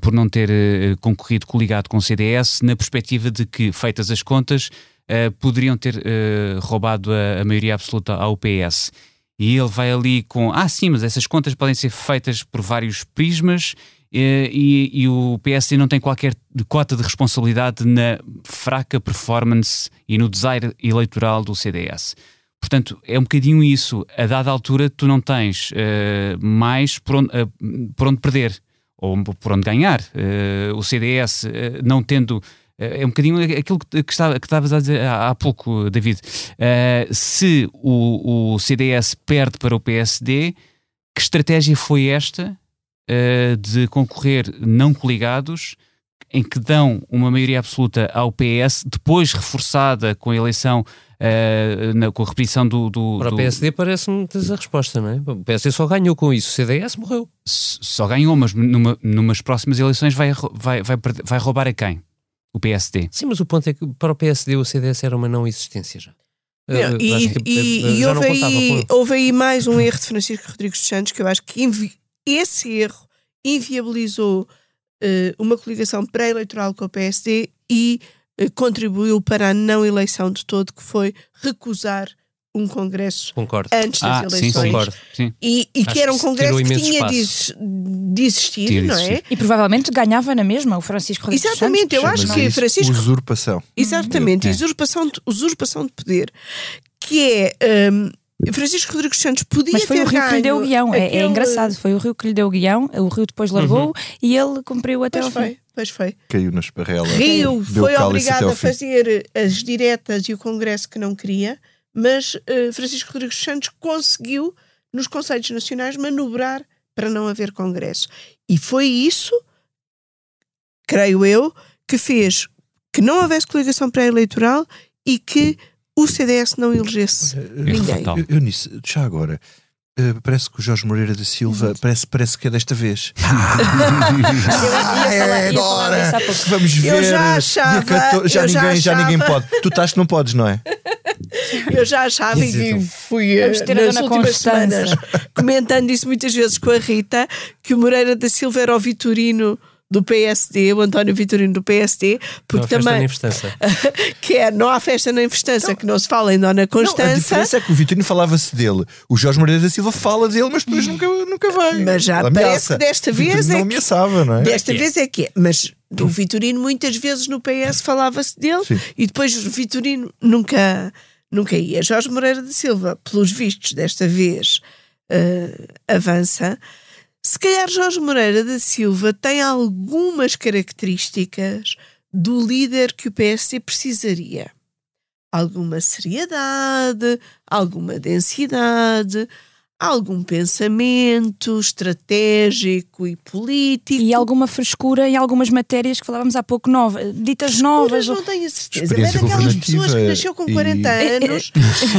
por não ter eh, concorrido coligado com o CDS, na perspectiva de que, feitas as contas, eh, poderiam ter eh, roubado a, maioria absoluta ao PS. E ele vai ali com: ah, sim, mas essas contas podem ser feitas por vários prismas eh, e, e o PSD não tem qualquer cota de responsabilidade na fraca performance e no desaire eleitoral do CDS. Portanto, é um bocadinho isso. A dada altura, tu não tens eh, mais por onde, eh, por onde perder ou por onde ganhar. Eh, o CDS, eh, não tendo. eh, é um bocadinho aquilo que, que, estava, que estavas a dizer há, pouco, David. Eh, se o, o CDS perde para o PSD, que estratégia foi esta eh, de concorrer não coligados, em que dão uma maioria absoluta ao PS, depois reforçada com a eleição, eh, na- com a repetição do. do, Para o do- PSD parece-me teres a resposta, não é? O PSD só ganhou com isso, o CDS morreu. Só ganhou, mas numa, numas próximas eleições vai, vai, vai, vai roubar a quem? O PSD. Sim, mas o ponto é que para o PSD o CDS era uma não existência já. Não, Eh, e que, e- eh, e houve, aí, houve aí mais um erro de Francisco Rodrigues dos Santos que eu acho que invi- esse erro inviabilizou uma coligação pré-eleitoral com o PSD e eh, contribuiu para a não eleição de todo, que foi recusar um congresso Concordo. antes das Ah, eleições. sim. Concordo. Sim. E, e que era um que congresso que imenso tinha de, de existir, Tinha de não é? existir. E provavelmente ganhava na mesma o Francisco Rodrigues Exatamente, eu acho que Francisco Usurpação. Exatamente, É. usurpação, de, usurpação de poder, que é hum, Francisco Rodrigues Santos podia Mas foi ter o Rio que lhe deu o guião. É, é aquele- engraçado. Foi o Rio que lhe deu o guião. O Rio depois largou e ele cumpriu até Pois ao fim. foi, pois foi. Caiu na esparrela. Rio foi obrigado a fim. fazer as diretas e o Congresso que não queria, mas eh, Francisco Rodrigues Santos conseguiu, nos Conselhos Nacionais, manobrar para não haver Congresso. E foi isso, creio eu, que fez que não houvesse coligação pré-eleitoral e que o CDS não elegesse ninguém. Eu, eu nisso, já agora, eh, parece que o Jorge Moreira da Silva parece, parece que é desta vez. Ah, falar- é agora! Vamos ver. Eu já achava- 14 já, eu já ninguém, já achava- ninguém pode. Tu estás que não podes, não é? Eu já achava e fui eh, Vamos ter a nas Dona últimas semanas comentando isso muitas vezes com a Rita que o Moreira da Silva era o Vitorino do PSD, o António Vitorino do PSD, Não, porque festa também que é não há festa nem festança que não se fala em Dona Não, a Constança, diferença é que o Vitorino falava-se dele. O Jorge Moreira da Silva fala dele, mas depois nunca, nunca vai. Mas já Ele parece ameaça. que desta vez Vitorino é não que- ameaçava, não é? desta vez é que é. Mas do Vitorino muitas vezes no PS falava-se dele Sim. e depois o Vitorino nunca, nunca ia. Jorge Moreira da Silva, pelos vistos, desta vez eh, avança. Se calhar Jorge Moreira da Silva tem algumas características do líder que o PSD precisaria. Alguma seriedade, alguma densidade, algum pensamento estratégico e político. E alguma frescura em algumas matérias que falávamos há pouco, nova, ditas novas. Mas não tenho a certeza. É Experiência daquelas pessoas que nasceu com e- 40 anos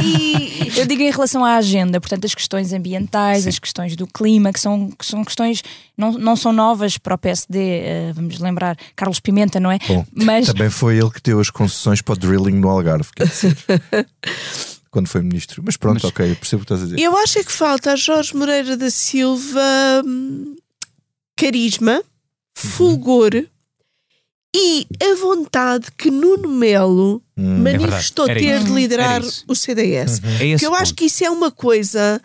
e Eu digo em relação à agenda, portanto, as questões ambientais, as questões do clima, que são, que são questões não, não são novas para o PSD. eh, vamos lembrar Carlos Pimenta, não é? Bom, Mas Também foi ele que deu as concessões para o drilling no Algarve, quer dizer, quando foi ministro. Mas pronto, ok, eu percebo o que estás a dizer. eu acho é que falta a Jorge Moreira da Silva hum, carisma, fulgor e a vontade que Nuno Melo Hum. manifestou É ter de liderar o CDS. É esse que eu acho ponto. que isso é uma coisa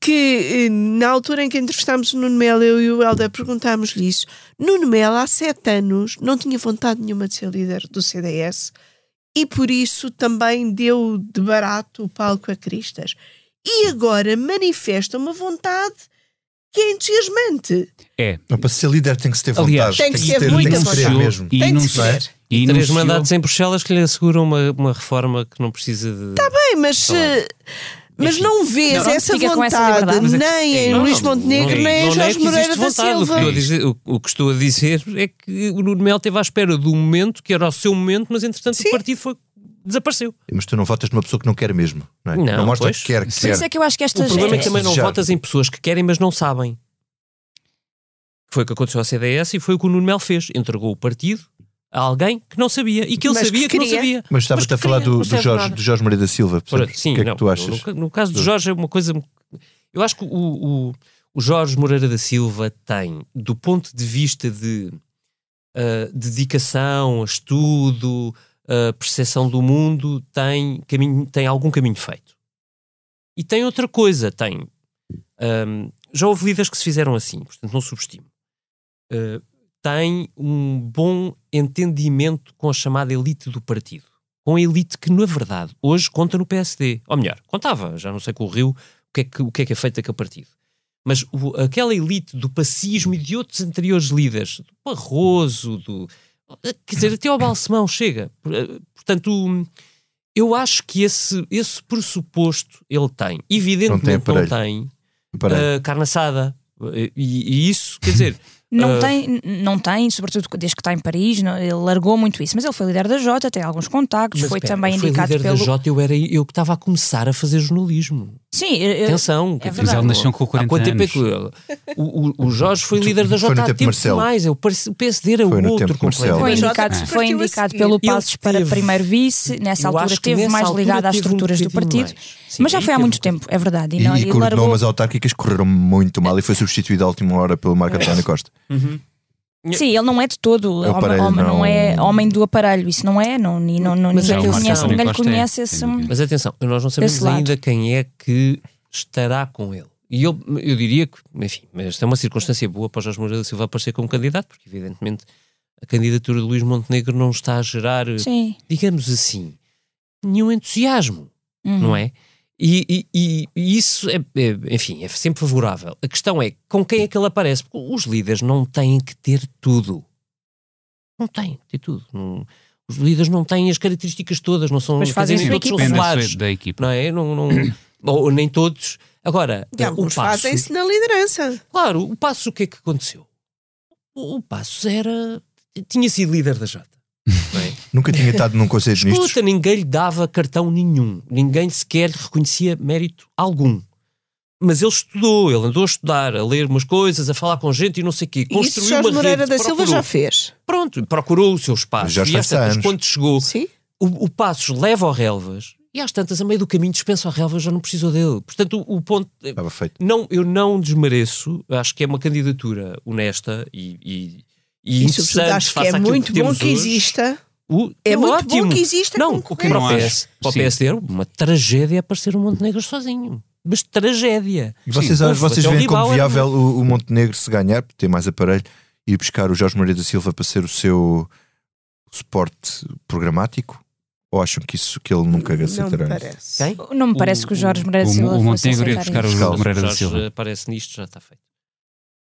que, eh, na altura em que entrevistámos o Nuno Melo, eu e o Helder perguntámos-lhe isso. Nuno Melo, há sete anos, não tinha vontade nenhuma de ser líder do CDS e por isso também deu de barato o palco a Cristas. E agora manifesta uma vontade que é entusiasmante. É. Não, para ser líder tem que se ter vontade. Aliás, Tem que ter ter, muita tem que vontade. mesmo. E Tem que ser. e Três mandatos em Bruxelas que lhe asseguram uma, uma reforma que não precisa de. Está bem, mas. eh, Mas Enfim. não vês Não, essa essa vontade é que- nem em Não, Luís não, Montenegro, não, nem em não é Jorge Moreira da vontade. O que, Silva. dizer, o, o que estou a dizer é que o Nuno Melo esteve à espera do momento que era o seu momento, mas entretanto Sim. o partido foi, desapareceu. Mas tu não votas numa pessoa que não quer mesmo. Não, é? Não, mostra pois. que quer, que Por quer. isso é que eu acho que O estas. problema é que também não Já. votas em pessoas que querem, mas não sabem. Foi o que aconteceu à CDS e foi o que o Nuno Melo fez. Entregou o partido a alguém que não sabia e que ele Mas sabia que que, não sabia. Mas estavas que a falar do, do, Jorge, do Jorge Moreira da Silva. Ora, portanto, sim, o que é não, que tu achas? No, no caso do Jorge é uma coisa. Eu acho que o, o, o Jorge Moreira da Silva tem, do ponto de vista de ah, dedicação, estudo, ah, percepção do mundo, tem, caminho, tem algum caminho feito. E tem outra coisa, tem. ahm, já houve líderes que se fizeram assim, portanto não subestimo. Ah, tem um bom entendimento com a chamada elite do partido. Com a elite que, na verdade, hoje conta no PSD. Ou melhor, contava, já não sei com o Rio, o que é que, o que, é, que é feito daquele partido. Mas o- aquela elite do pacismo e de outros anteriores líderes, do Barroso, do. Quer dizer, até ao Balsemão chega. Por- Portanto, eu acho que esse, esse pressuposto ele tem. Evidentemente não tem, Para- ah, carne assada. E, e isso, quer dizer. Não, ah, tem, não tem, sobretudo desde que está em Paris, não- ele largou muito isso. Mas ele foi líder da Jota, tem alguns contactos, mas foi espera, também foi indicado líder pelo. da Jota, eu era eu que estava a começar a fazer jornalismo. Sim, eu- Atenção, é verdade. Ele nasceu com 40 há quanto tempo é que anos. o, o, o Jorge foi líder da Foi Jota no há tempo demais. É, o o PSD era Foi no outro completamente. Foi indicado, Jota foi indicado pelo Passos para primeiro vice, nessa altura esteve mais altura ligado às um estruturas do partido. mais. Sim, mas já foi há muito tempo, é verdade. E, E, não, e e coordenou largou- umas autárquicas que correram muito mal e foi substituído à última hora pelo Marco António Costa. Sim, ele não é de todo É o homem, aparelho, homem- não... não- é homem do aparelho, isso não é, não, e não, não, ninguém, é conhece, ninguém lhe é, conhece sem esse. Mas atenção, nós não sabemos ainda quem é que estará com ele. E eu, eu diria que, enfim, mas esta é uma circunstância boa para o Jorge Moreira da Silva aparecer como candidato, porque evidentemente a candidatura de Luís Montenegro não está a gerar, Sim. digamos assim, nenhum entusiasmo. Uhum. não é? E, e- e- isso é, é, enfim, é sempre favorável. A questão é com quem é que ele aparece? Porque os líderes não têm que ter tudo. Não têm que ter tudo. Não- os líderes não têm as características todas, não são Mas fazem dizer, nem sua todos são. Depende da, equipa. não é? Não, não, ou nem todos. Agora, E o alguns passo, fazem-se na liderança. claro, o passo o que é que aconteceu? O, o passo era tinha sido líder da Jota. Nunca tinha estado num Conselho de Ministros. Escuta, ninguém lhe dava cartão nenhum. Ninguém sequer lhe reconhecia mérito algum. Mas ele estudou, ele andou a estudar, a ler umas coisas, a falar com gente e não sei o quê. E isso Construiu Jorge uma Moreira rede, da Silva procurou. já fez. Pronto, procurou o seu espaço. Já e está às tantas, anos. quando chegou, Sim. o, o Passos leva ao Relvas e às tantas, a meio do caminho, dispensa ao Relvas, já não precisou dele. Portanto, o, o ponto. Estava feito. Não, eu não desmereço, acho que é uma candidatura honesta e, e, e E sobretudo interessante acho que é muito bom que hoje. exista. O- É muito ótimo. bom que exista Não, o que para o, concorrência. PS, para o. PSD era uma tragédia aparecer o Montenegro sozinho. Mas tragédia. E vocês, Sim, vocês o veem como viável o, o Montenegro se ganhar, porque tem mais aparelho, ir buscar o Jorge Moreira da Silva para ser o seu suporte programático? Ou acham que, isso, que ele nunca Não me aceitará? parece. Quem? Não me parece que o Jorge Moreira da o- Silva o fosse Montenegro ia aceitar buscar o Moreira da Jorge Silva. aparece nisto, já está feito.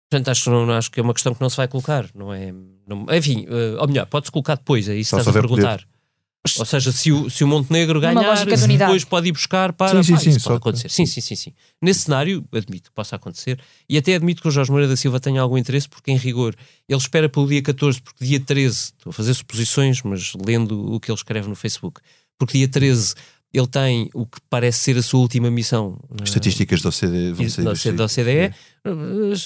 Portanto, acho que, não, acho que é uma questão que não se vai colocar. Não é, não- enfim, eh, ou melhor, pode-se colocar depois, é isso que estás a perguntar. Ou seja, se o, se o Montenegro ganhar, de depois pode ir buscar para. Sim, sim, pá, sim, pode acontecer. Sim, sim, sim, sim. Nesse cenário, admito que possa acontecer. E até admito que o Jorge Moreira da Silva tenha algum interesse, porque em rigor ele espera pelo dia 14, porque dia 13, estou a fazer suposições, mas lendo o que ele escreve no Facebook, porque dia 13 ele tem o que parece ser a sua última missão. eh, Estatísticas da OCDE vão sair da, daqui. da OCDE,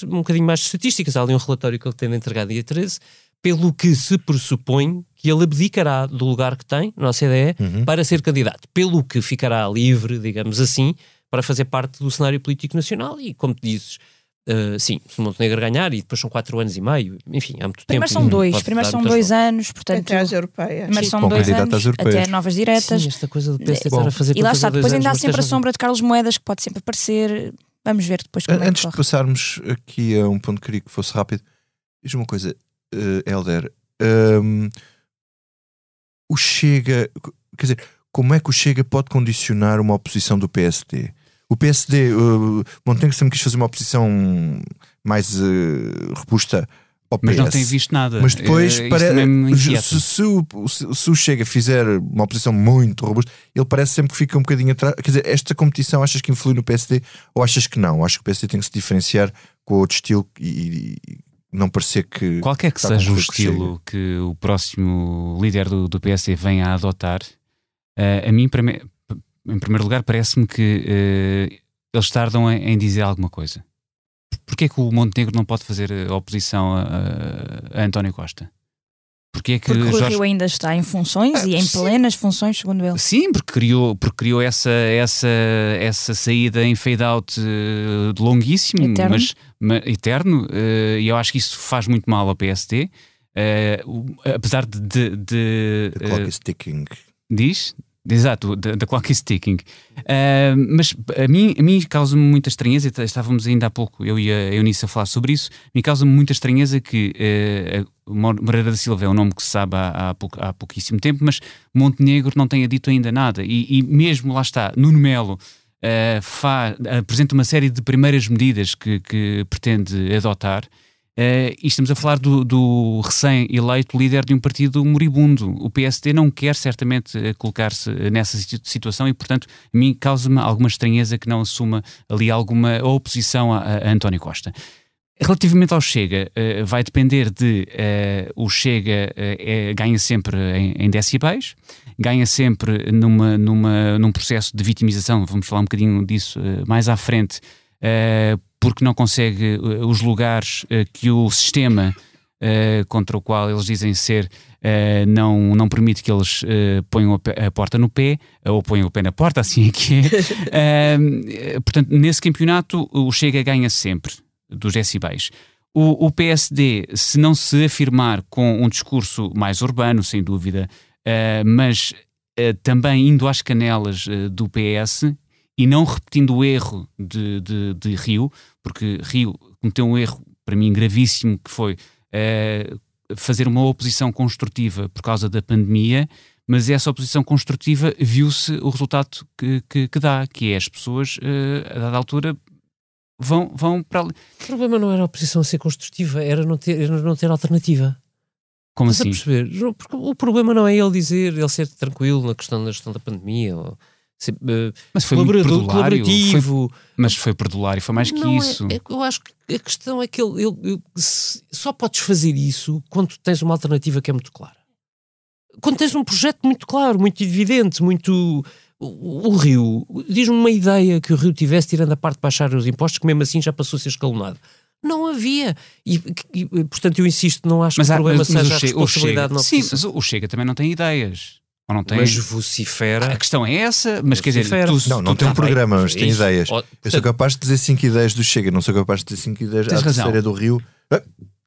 um bocadinho mais de estatísticas. Há ali um relatório que ele tem de entregar dia 13, pelo que se pressupõe que ele abdicará do lugar que tem na OCDE Uhum. para ser candidato, pelo que ficará livre, digamos assim, para fazer parte do cenário político nacional e, como tu dizes, Uh, sim, se o Montenegro ganhar e depois são quatro anos e meio, enfim, há muito primeiro tempo. São dois, primeiro são dois anos, portanto. Até às europeias. Primeiro são dois anos, até novas diretas. Sim, esta coisa do PS estar a fazer E lá está, depois ainda há sempre a sombra de Carlos Moedas que pode sempre aparecer. Vamos ver depois como Antes é que de passarmos aqui a um ponto que queria que fosse rápido, diz uma coisa, uh, Helder. Um, o Chega, quer dizer, como é que o Chega pode condicionar uma oposição do PSD? O PSD, uh, Montenegro sempre quis fazer uma oposição mais uh, robusta ao PS. Mas não tem visto nada. Mas depois, uh, para, se, se, se, o, se, o Chega fizer uma oposição muito robusta, ele parece sempre que fica um bocadinho atrás. Quer dizer, esta competição achas que influi no PSD ou achas que não? Acho que o PSD tem que se diferenciar com outro estilo e, e não parecer que. Qualquer que seja o estilo que, que, o próximo líder do, do PSD venha a adotar, uh, a mim, para mim em primeiro lugar, parece-me que uh, eles tardam em, em, dizer alguma coisa. Porquê é que o Montenegro não pode fazer a oposição a, a, a António Costa? Porquê é que porque Jorge... o Rio ainda está em funções ah, e em sim. plenas funções, segundo ele. Sim, porque criou, porque criou essa, essa, essa saída em fade-out uh, longuíssimo, eterno. mas, mas eterno, uh, e eu acho que isso faz muito mal ao PSD. Uh, apesar de. de, de The clock is ticking. Diz? Exato, da clock is ticking. Uh, mas a mim, a mim causa-me muita estranheza, estávamos ainda há pouco, eu e a Eunice a falar sobre isso, me causa-me muita estranheza que uh, Moreira da Silva é um nome que se sabe há, há, pouco, há pouquíssimo tempo, mas Montenegro não tenha dito ainda nada. E, e mesmo lá está, Nuno Melo uh, faz, apresenta uma série de primeiras medidas que, que pretende adotar. Uh, e estamos a falar do, do recém-eleito líder de um partido moribundo. O PSD não quer certamente colocar-se nessa situação e, portanto, a mim causa-me alguma estranheza que não assuma ali alguma oposição a, a António Costa. Relativamente ao Chega, uh, vai depender de uh, o Chega é, ganha sempre em, em decibéis, ganha sempre numa, numa, num processo de vitimização, vamos falar um bocadinho disso mais à frente, porque não consegue uh, os lugares uh, que o sistema uh, contra o qual eles dizem ser não, não permite que eles ponham a, a, porta no pé, ou ponham o pé na porta, assim é que é. portanto, nesse campeonato o Chega ganha sempre dos decibéis. O, o, PSD, se não se afirmar com um discurso mais urbano, sem dúvida, mas também indo às canelas do PS, e não repetindo o erro de, de, de, Rio, porque Rio cometeu um erro, para mim, gravíssimo, que foi uh, fazer uma oposição construtiva por causa da pandemia, mas essa oposição construtiva viu-se o resultado que, que, que, dá, que é as pessoas, uh, a dada altura, vão, vão para ali. O problema não era a oposição a ser construtiva, era não ter, era não ter alternativa. Como Estás assim? Porque o problema não é ele dizer, ele ser tranquilo na questão da gestão da pandemia. Ou mas foi colaborativo. Foi, mas foi perdulário, foi mais que não isso. É, é, eu acho que a questão é que ele, ele, ele só podes fazer isso quando tens uma alternativa que é muito clara. Quando tens um projeto muito claro, muito evidente, muito. O, o Rio, diz-me uma ideia que o Rio tivesse, tirando a parte de baixar os impostos, que mesmo assim já passou a ser escalonado. Não havia. E, e, portanto, eu insisto, não acho mas, que o problema mas, mas seja o a responsabilidade Chega, Sim, mas o Chega também não tem ideias. Ou não tem... Mas vocifera. A questão é essa, mas vocifera. quer dizer, tu, não, não tu tem um também. programa, mas tem ideias. Eu sou capaz de dizer 5 ideias do Chega, não sou capaz de dizer 5 ideias razão. terceira do Rio. Ah,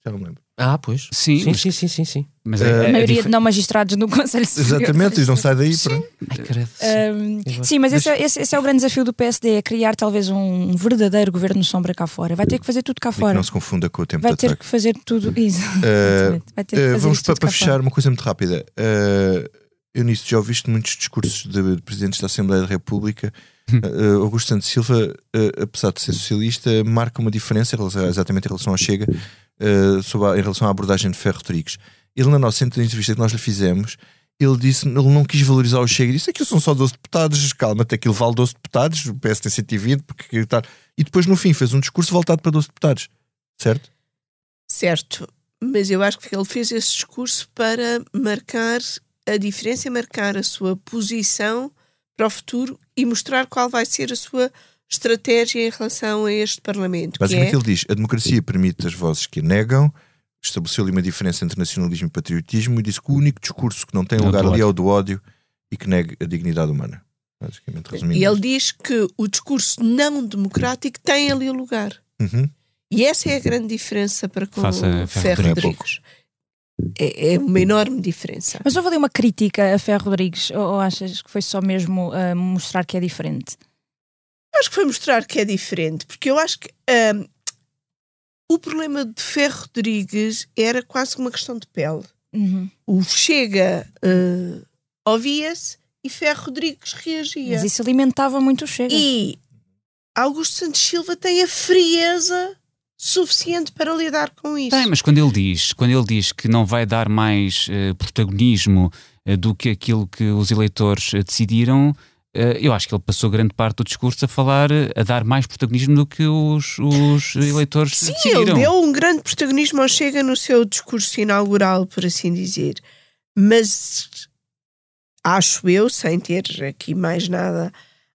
já não me lembro. Ah, pois. Sim, sim, mas- sim, sim, sim, sim. Mas é- A maioria de não magistrados no Conselho Superior. Exatamente, e não sai daí. Pronto. Ai, credo. Um, sim, mas esse, é- esse- esse é o grande desafio do PSD, é criar talvez um verdadeiro governo sombra cá fora. Vai ter que fazer tudo cá E que fora. não se confunda com o tempo Vai ter ataque. que fazer tudo. Isso. Exatamente. Vai ter que Eh, fazer vamos isso para, tudo para cá fechar fora. uma coisa muito rápida. Uh, Eunice, já ouviste muitos discursos de, de presidentes da Assembleia da República. Uh, Augusto Santos Silva, uh, apesar de ser socialista, marca uma diferença em relação- exatamente em relação ao Chega, uh, sobre a- em relação à abordagem de Ferro Rodrigues. Ele, na nossa entrevista que nós lhe fizemos, ele disse ele não quis valorizar o Chega. Disse que são só 12 deputados, calma, até aquilo vale 12 deputados, o PS tem 120, porque tal. E depois, no fim, fez um discurso voltado para 12 deputados, certo? Certo, mas eu acho que ele fez esse discurso para marcar a diferença, marcar a sua posição para o futuro e mostrar qual vai ser a sua estratégia em relação a este Parlamento. Que Basicamente é, ele diz, a democracia permite as vozes que a negam, estabeleceu ali uma diferença entre nacionalismo e patriotismo e disse que o único discurso que não tem É o lugar ali é o do ódio e que nega a dignidade humana. Basicamente resumindo. e ele isto. diz que o discurso não democrático tem ali lugar. Uhum. E essa é a grande diferença para com Faça o Ferro. Rodrigues. É, é uma enorme diferença. Mas houve ali uma crítica a Ferro Rodrigues, ou, ou achas que foi só mesmo uh, mostrar que é diferente? Acho que foi mostrar que é diferente, porque eu acho que ahm, o problema de Ferro Rodrigues era quase uma questão de pele. Uhum. O Chega eh, ouvia-se e Ferro Rodrigues reagia. Mas isso alimentava muito o Chega. E Augusto Santos Silva tem a frieza suficiente para lidar com isso. Tem, mas quando ele diz, quando ele diz que não vai dar mais eh, protagonismo eh, do que aquilo que os eleitores eh, decidiram, eu acho que ele passou grande parte do discurso a falar, a dar mais protagonismo do que os, os eleitores Sim, decidiram. ele deu um grande protagonismo ao Chega no seu discurso inaugural, por assim dizer. Mas acho eu, sem ter aqui mais nada,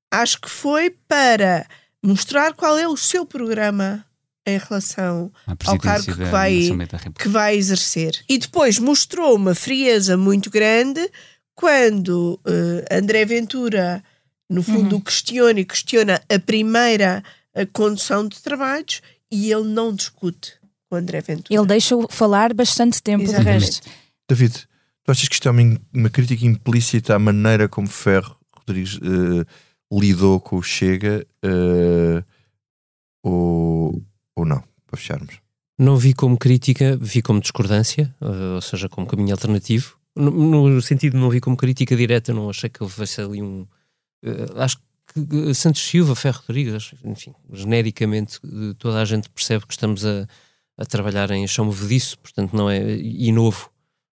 acho que foi para mostrar qual é o seu programa em relação A ao cargo que vai, que vai exercer. E depois mostrou uma frieza muito grande quando eh, André Ventura, no fundo, Uhum. o questiona e questiona a primeira eh, condução de trabalhos e ele não discute com André Ventura. Ele deixa-o falar bastante tempo, de resto. David, tu achas que isto é uma, uma crítica implícita à maneira como Ferro Rodrigues eh, lidou com o Chega eh, ou, ou não? Para fecharmos. Não vi como crítica, vi como discordância, eh, ou seja, como caminho alternativo. No, no sentido não vi como crítica direta, não achei que houvesse ali um. eh, acho que eh, Santos Silva, Ferro Rodrigues, enfim, genericamente toda a gente percebe que estamos a, a trabalhar em chão movediço, portanto não é. e novo,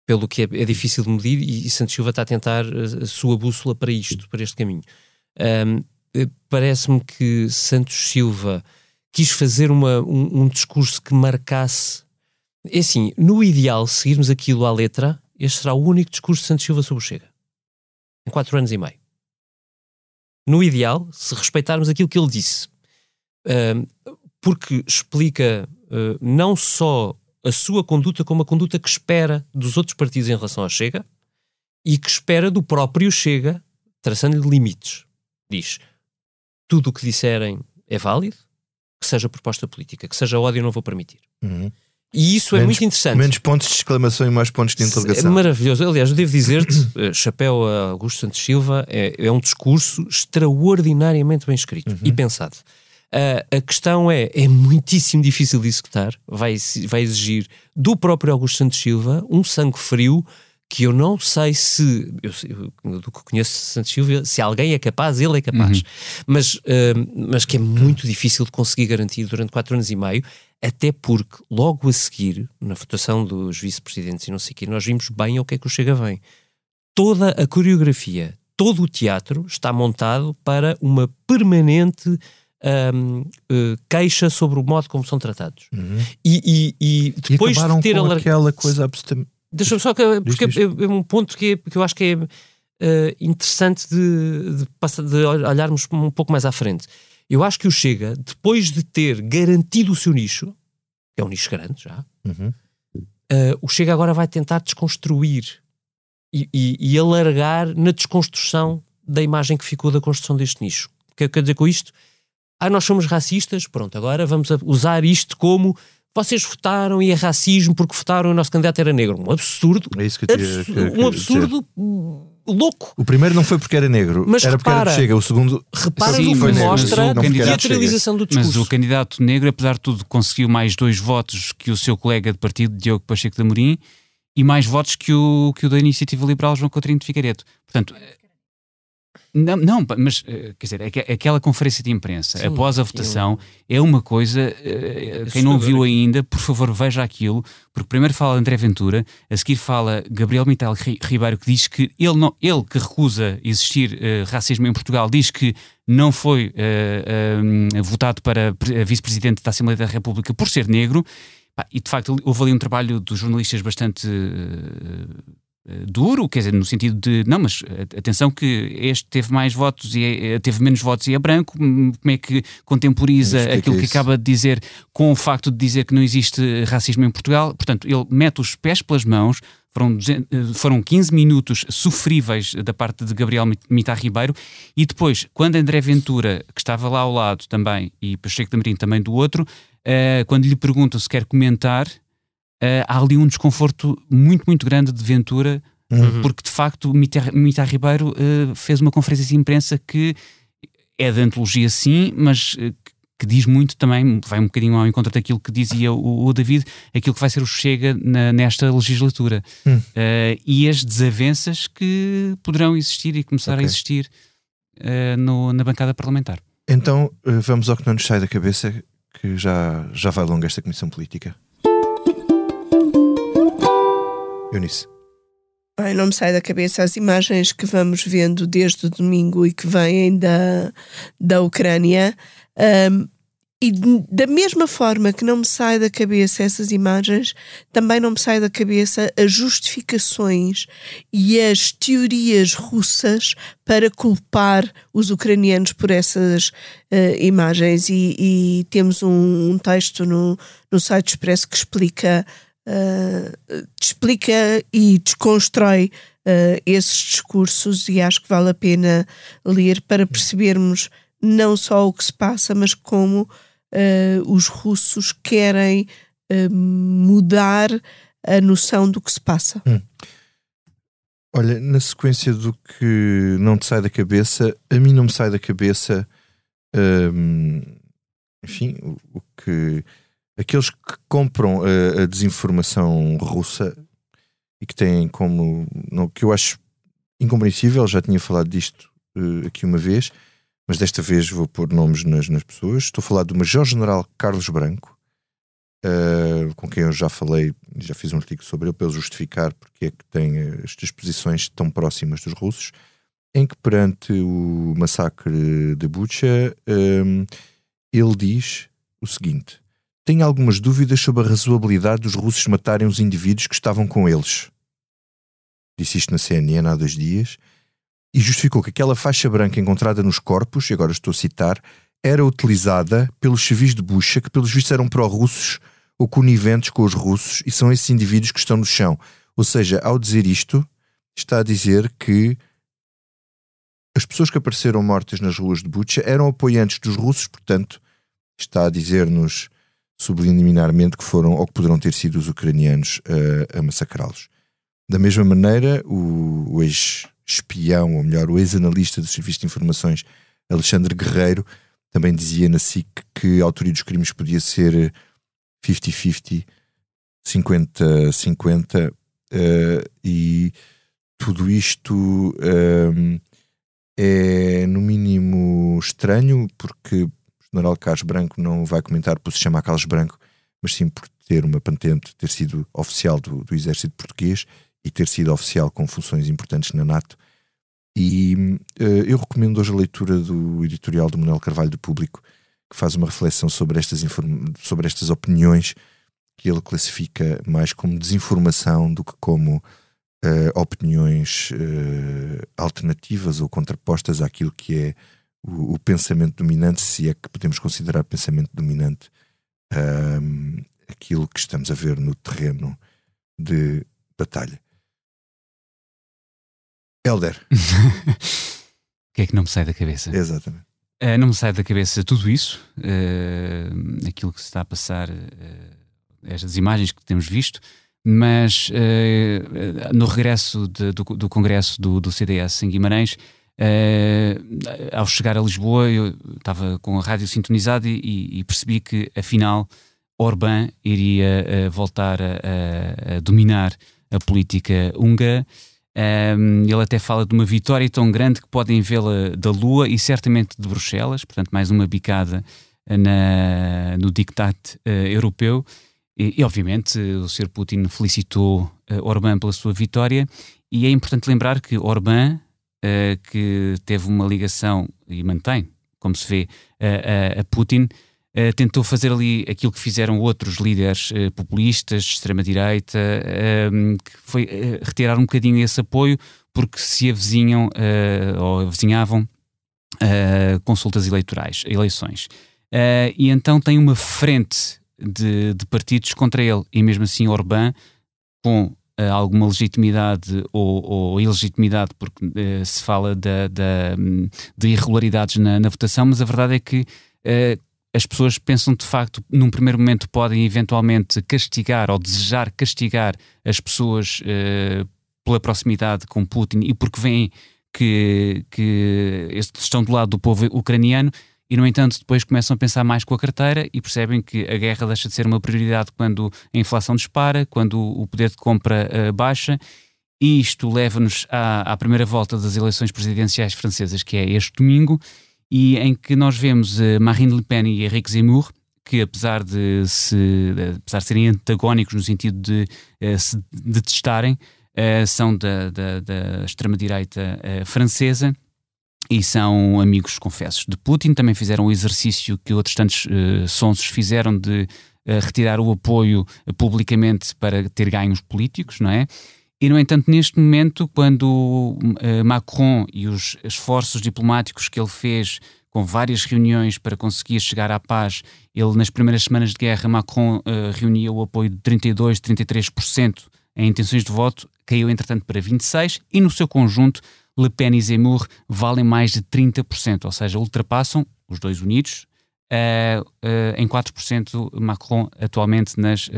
pelo que é, é difícil de medir, e, e Santos Silva está a tentar a, a sua bússola para isto, para este caminho. Eh, Parece-me que Santos Silva quis fazer uma, um, um discurso que marcasse. É assim, no ideal, se seguirmos aquilo à letra, este será o único discurso de Santos Silva sobre o Chega. Em quatro anos e meio. No ideal, se respeitarmos aquilo que ele disse. Ahm, porque explica ah, não só a sua conduta, como a conduta que espera dos outros partidos em relação ao Chega e que espera do próprio Chega, traçando-lhe limites. Diz: tudo o que disserem é válido, que seja proposta política, que seja ódio, eu não vou permitir. Uhum. E isso é Menos- muito interessante. Menos pontos de exclamação e mais pontos de É interrogação. maravilhoso. Aliás, eu devo dizer-te, eh, chapéu a Augusto Santos Silva, é, é um discurso extraordinariamente bem escrito e pensado. Ah, a questão é, é muitíssimo difícil de executar, vai, vai exigir do próprio Augusto Santos Silva um sangue frio que eu não sei se, eu, do que conheço Santos Silva, se alguém é capaz, ele é capaz, mas, ah, mas que é muito difícil de conseguir garantir durante quatro anos e meio, até porque logo a seguir, na votação dos vice-presidentes e não sei o quê, nós vimos bem ao que é que o Chega vem. Toda a coreografia, todo o teatro está montado para uma permanente ahm, eh, queixa sobre o modo como são tratados. Uhum. E, e- e E depois acabaram de ter alargado. aquela coisa absolutamente. Deixa-me só que, porque diz. é, é um ponto que, é- que eu acho que é eh, interessante de, de, de olharmos um pouco mais à frente. Eu acho que o Chega, depois de ter garantido o seu nicho, que é um nicho grande já, Uhum. eh, o Chega agora vai tentar desconstruir e, e- e alargar na desconstrução da imagem que ficou da construção deste nicho. O que eu quero dizer com isto? Ah, nós somos racistas, pronto, agora vamos usar isto como vocês votaram e é racismo porque votaram e o nosso candidato era negro. Um absurdo. É isso que eu queria- absu- queria- um queria absurdo hum, louco. O primeiro não foi porque era negro, Mas era porque era repara- Chega. O segundo Repara Sim, foi que negro, mostra não a do teatralização do Mas discurso. o candidato negro, apesar de tudo, conseguiu mais dois votos que o seu colega de partido, Diogo Pacheco de Amorim, e mais votos que o, que o da Iniciativa Liberal, João Coutinho de Figueiredo. Portanto, não, não mas, eh, quer dizer, aque- aquela conferência de imprensa Sim, após a eu- votação é uma coisa, eh, quem não viu ainda, por favor veja aquilo, porque primeiro fala André Ventura, a seguir fala Gabriel Mital Ri- Ribeiro, que diz que ele, não, ele que recusa existir eh, racismo em Portugal, diz que não foi eh, eh, votado para vice-presidente da Assembleia da República por ser negro, e de facto houve ali um trabalho dos jornalistas bastante eh, eh, duro, quer dizer, no sentido de não, mas eh, atenção que este teve mais votos e é- teve menos votos e é branco, hum, como é que contemporiza aquilo que acaba de dizer com o facto de dizer que não existe racismo em Portugal? Portanto, ele mete os pés pelas mãos, Foram, foram 15 minutos sofríveis da parte de Gabriel Mitar Ribeiro e depois, quando André Ventura, que estava lá ao lado também, e Pacheco de Marinho também do outro, quando lhe perguntam se quer comentar, uh, há ali um desconforto muito, muito grande de Ventura, uhum. porque de facto Mitar, Mitar Ribeiro uh, fez uma conferência de imprensa que é de antologia sim, mas que diz muito também, vai um bocadinho ao encontro daquilo que dizia o, o David, aquilo que vai ser o Chega na, nesta legislatura. Hum. Uh, e as desavenças que poderão existir e começar okay. a existir uh, no, na bancada parlamentar. Então uh, vamos ao que não nos sai da cabeça, que já, já vai longa esta comissão política. Eunice. Ai, não me sai da cabeça as imagens que vamos vendo desde o domingo e que vêm da, da Ucrânia. Um, e da mesma forma que não me sai da cabeça essas imagens, também não me sai da cabeça as justificações e as teorias russas para culpar os ucranianos por essas uh, imagens. E, e temos um, um, texto no, no site Expresso que explica, uh, explica e desconstrói uh, esses discursos, e acho que vale a pena ler para percebermos não só o que se passa, mas como uh, os russos querem mudar a noção do que se passa. Hum. Olha, na sequência do que não te sai da cabeça, a mim não me sai da cabeça, hum, enfim, o, o, que aqueles que compram a, a, desinformação russa e que têm como, que eu acho incompreensível, já tinha falado disto uh, aqui uma vez, mas desta vez vou pôr nomes nas, nas pessoas. Estou a falar do Major-General Carlos Branco, uh, com quem eu já falei, já fiz um artigo sobre ele, para ele justificar porque é que tem estas posições tão próximas dos russos, em que perante o massacre de Bucha, um, eh, ele diz o seguinte: Tenho algumas dúvidas sobre a razoabilidade dos russos matarem os indivíduos que estavam com eles. Disse isto na CNN há dois dias e justificou que aquela faixa branca encontrada nos corpos, e agora estou a citar, era utilizada pelos civis de bucha que, pelos vistos, eram pró-russos ou coniventes com os russos, e são esses indivíduos que estão no chão. Ou seja, ao dizer isto, está a dizer que as pessoas que apareceram mortas nas ruas de Bucha eram apoiantes dos russos, portanto, está a dizer-nos subliminarmente que foram ou que poderão ter sido os ucranianos a, a massacrá-los. Da mesma maneira, o, o ex espião, ou melhor, o ex-analista do Serviço de Informações, Alexandre Guerreiro, também dizia na SIC que a autoria dos crimes podia ser 50-50, 50-50, uh, e tudo isto uh, é no mínimo estranho, porque general Carlos Branco não vai comentar por se chamar Carlos Branco, mas sim por ter uma patente, ter sido oficial do, do exército português e ter sido oficial com funções importantes na NATO. E uh, eu recomendo hoje a leitura do editorial do Manuel Carvalho do Público, que faz uma reflexão sobre estas, sobre estas opiniões que ele classifica mais como desinformação do que como uh, opiniões uh, alternativas ou contrapostas àquilo que é o, o, pensamento dominante, se é que podemos considerar pensamento dominante ehm, aquilo que estamos a ver no terreno de batalha. Helder. o que é que não me sai da cabeça? Exatamente. Uh, não me sai da cabeça tudo isso, uh, aquilo que se está a passar, uh, estas imagens que temos visto, mas no regresso de, do, do, congresso do, do, CDS em Guimarães, ao chegar a Lisboa, eu estava com a rádio sintonizada e, e percebi que, afinal, Orbán iria voltar a, a, dominar a política húngara. Um, ele até fala de uma vitória tão grande que podem vê-la da Lua e certamente de Bruxelas, portanto, mais uma bicada na, no diktat uh, europeu. E, e, obviamente, o Sr. Putin felicitou uh, Orbán pela sua vitória. E é importante lembrar que Orbán, uh, que teve uma ligação e mantém, como se vê, a, a Putin, Uh, tentou fazer ali aquilo que fizeram outros líderes uh, populistas de extrema-direita, uh, que foi eh, retirar um bocadinho esse apoio, porque se avizinham ou avizinhavam consultas eleitorais, eleições. e então tem uma frente de, de, partidos contra ele, e mesmo assim Orbán, com uh, alguma legitimidade ou, ou ilegitimidade, porque uh, se fala da, da, de irregularidades na, na, votação, mas a verdade é que uh, as pessoas pensam de facto, num primeiro momento, podem eventualmente castigar ou desejar castigar as pessoas pela proximidade com Putin e porque veem que, que estão do lado do povo ucraniano e, no entanto, depois começam a pensar mais com a carteira e percebem que a guerra deixa de ser uma prioridade quando a inflação dispara, quando o poder de compra uh, baixa. E isto leva-nos à, à, primeira volta das eleições presidenciais francesas, que é este domingo, e em que nós vemos uh, Marine Le Pen e Henrique Zemmour, que apesar de, se, apesar de serem antagónicos no sentido de uh, se detestarem, são da, da, da extrema-direita francesa e são amigos confessos de Putin. Também fizeram o exercício que outros tantos uh, sonsos fizeram de uh, retirar o apoio uh, publicamente para ter ganhos políticos, não é? E, no entanto, neste momento, quando Macron e os esforços diplomáticos que ele fez com várias reuniões para conseguir chegar à paz, ele, nas primeiras semanas de guerra, Macron reunia o apoio de 32%, 33% em intenções de voto, caiu, entretanto, para 26%, e no seu conjunto Le Pen e Zemmour valem mais de 30%, ou seja, ultrapassam os dois unidos uh, uh, em 4% Macron atualmente nas uh,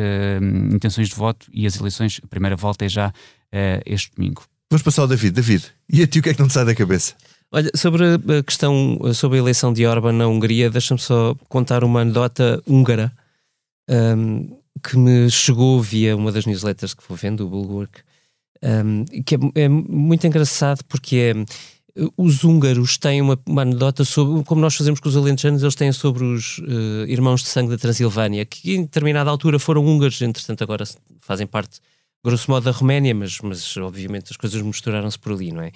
intenções de voto e as eleições, a primeira volta é já este domingo. Vamos passar ao David. David, e a ti o que é que não te sai da cabeça? Olha, sobre a questão, sobre a eleição de Orban na Hungria, deixa-me só contar uma anedota húngara um, que me chegou via uma das newsletters que vou vendo, o Bulwark, um, que é, é, muito engraçado porque é, os húngaros têm uma, uma, anedota sobre, como nós fazemos com os alentejanos, eles têm sobre os uh, irmãos de sangue da Transilvânia, que em determinada altura foram húngaros, entretanto agora fazem parte, grosso modo, da Roménia, mas, mas obviamente as coisas misturaram-se por ali, não é?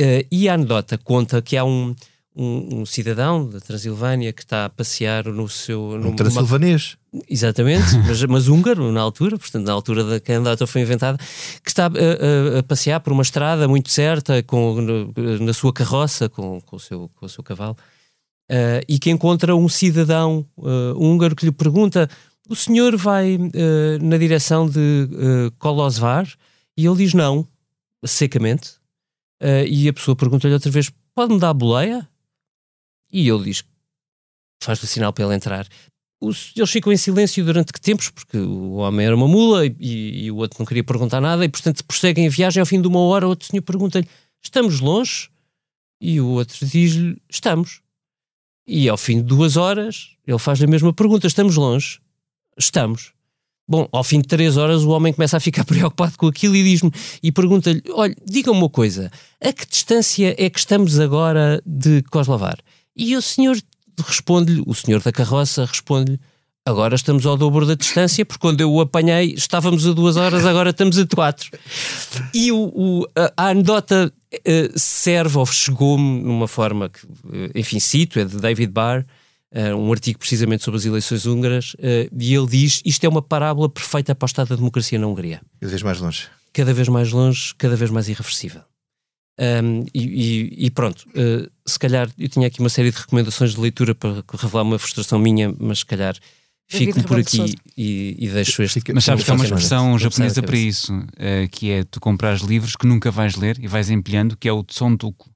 Uh, e a anedota conta que há um, um, um, cidadão da Transilvânia que está a passear no seu. Um transilvanês. Exatamente, mas, mas húngaro na altura, portanto, na altura da que a andata foi inventada, que está a, a, a, passear por uma estrada muito certa, com, na, na sua carroça, com, com, o seu, com o seu cavalo, uh, e que encontra um cidadão uh, húngaro que lhe pergunta: O senhor vai uh, na direção de uh, Kolozvar? E ele diz não, secamente. e a pessoa pergunta-lhe outra vez: Pode-me dar a boleia? E ele diz, faz-lhe sinal para ele entrar. Os, eles ficam em silêncio durante que tempos, porque o homem era uma mula e, e, o outro não queria perguntar nada, e portanto prosseguem a viagem. Ao fim de uma hora, o outro senhor pergunta-lhe: Estamos longe? E o outro diz-lhe: Estamos. E ao fim de duas horas, ele faz a mesma pergunta: Estamos longe? Estamos. Bom, ao fim de três horas, o homem começa a ficar preocupado com aquilo e diz-me e pergunta-lhe: Olha, diga-me uma coisa, a que distância é que estamos agora de Coslavar? E o senhor responde-lhe, o senhor da carroça responde-lhe: agora estamos ao dobro da distância, porque quando eu o apanhei estávamos a duas horas, agora estamos a quatro. E o, o a, anedota uh, serve ou chegou-me numa forma que, uh, enfim, cito, é de David Barr. Uh, um artigo precisamente sobre as eleições húngaras, e ele diz: Isto é uma parábola perfeita para o estado da democracia na Hungria. Cada vez mais longe. Cada vez mais longe, cada vez mais irreversível. Um, e, e, pronto, uh, se calhar eu tinha aqui uma série de recomendações de leitura para revelar uma frustração minha, mas se calhar fico por aqui e, e, deixo este. Mas sabes que há uma expressão japonesa para isso, uh, que é tu compras livros que nunca vais ler e vais empilhando, que é o Tsundoku.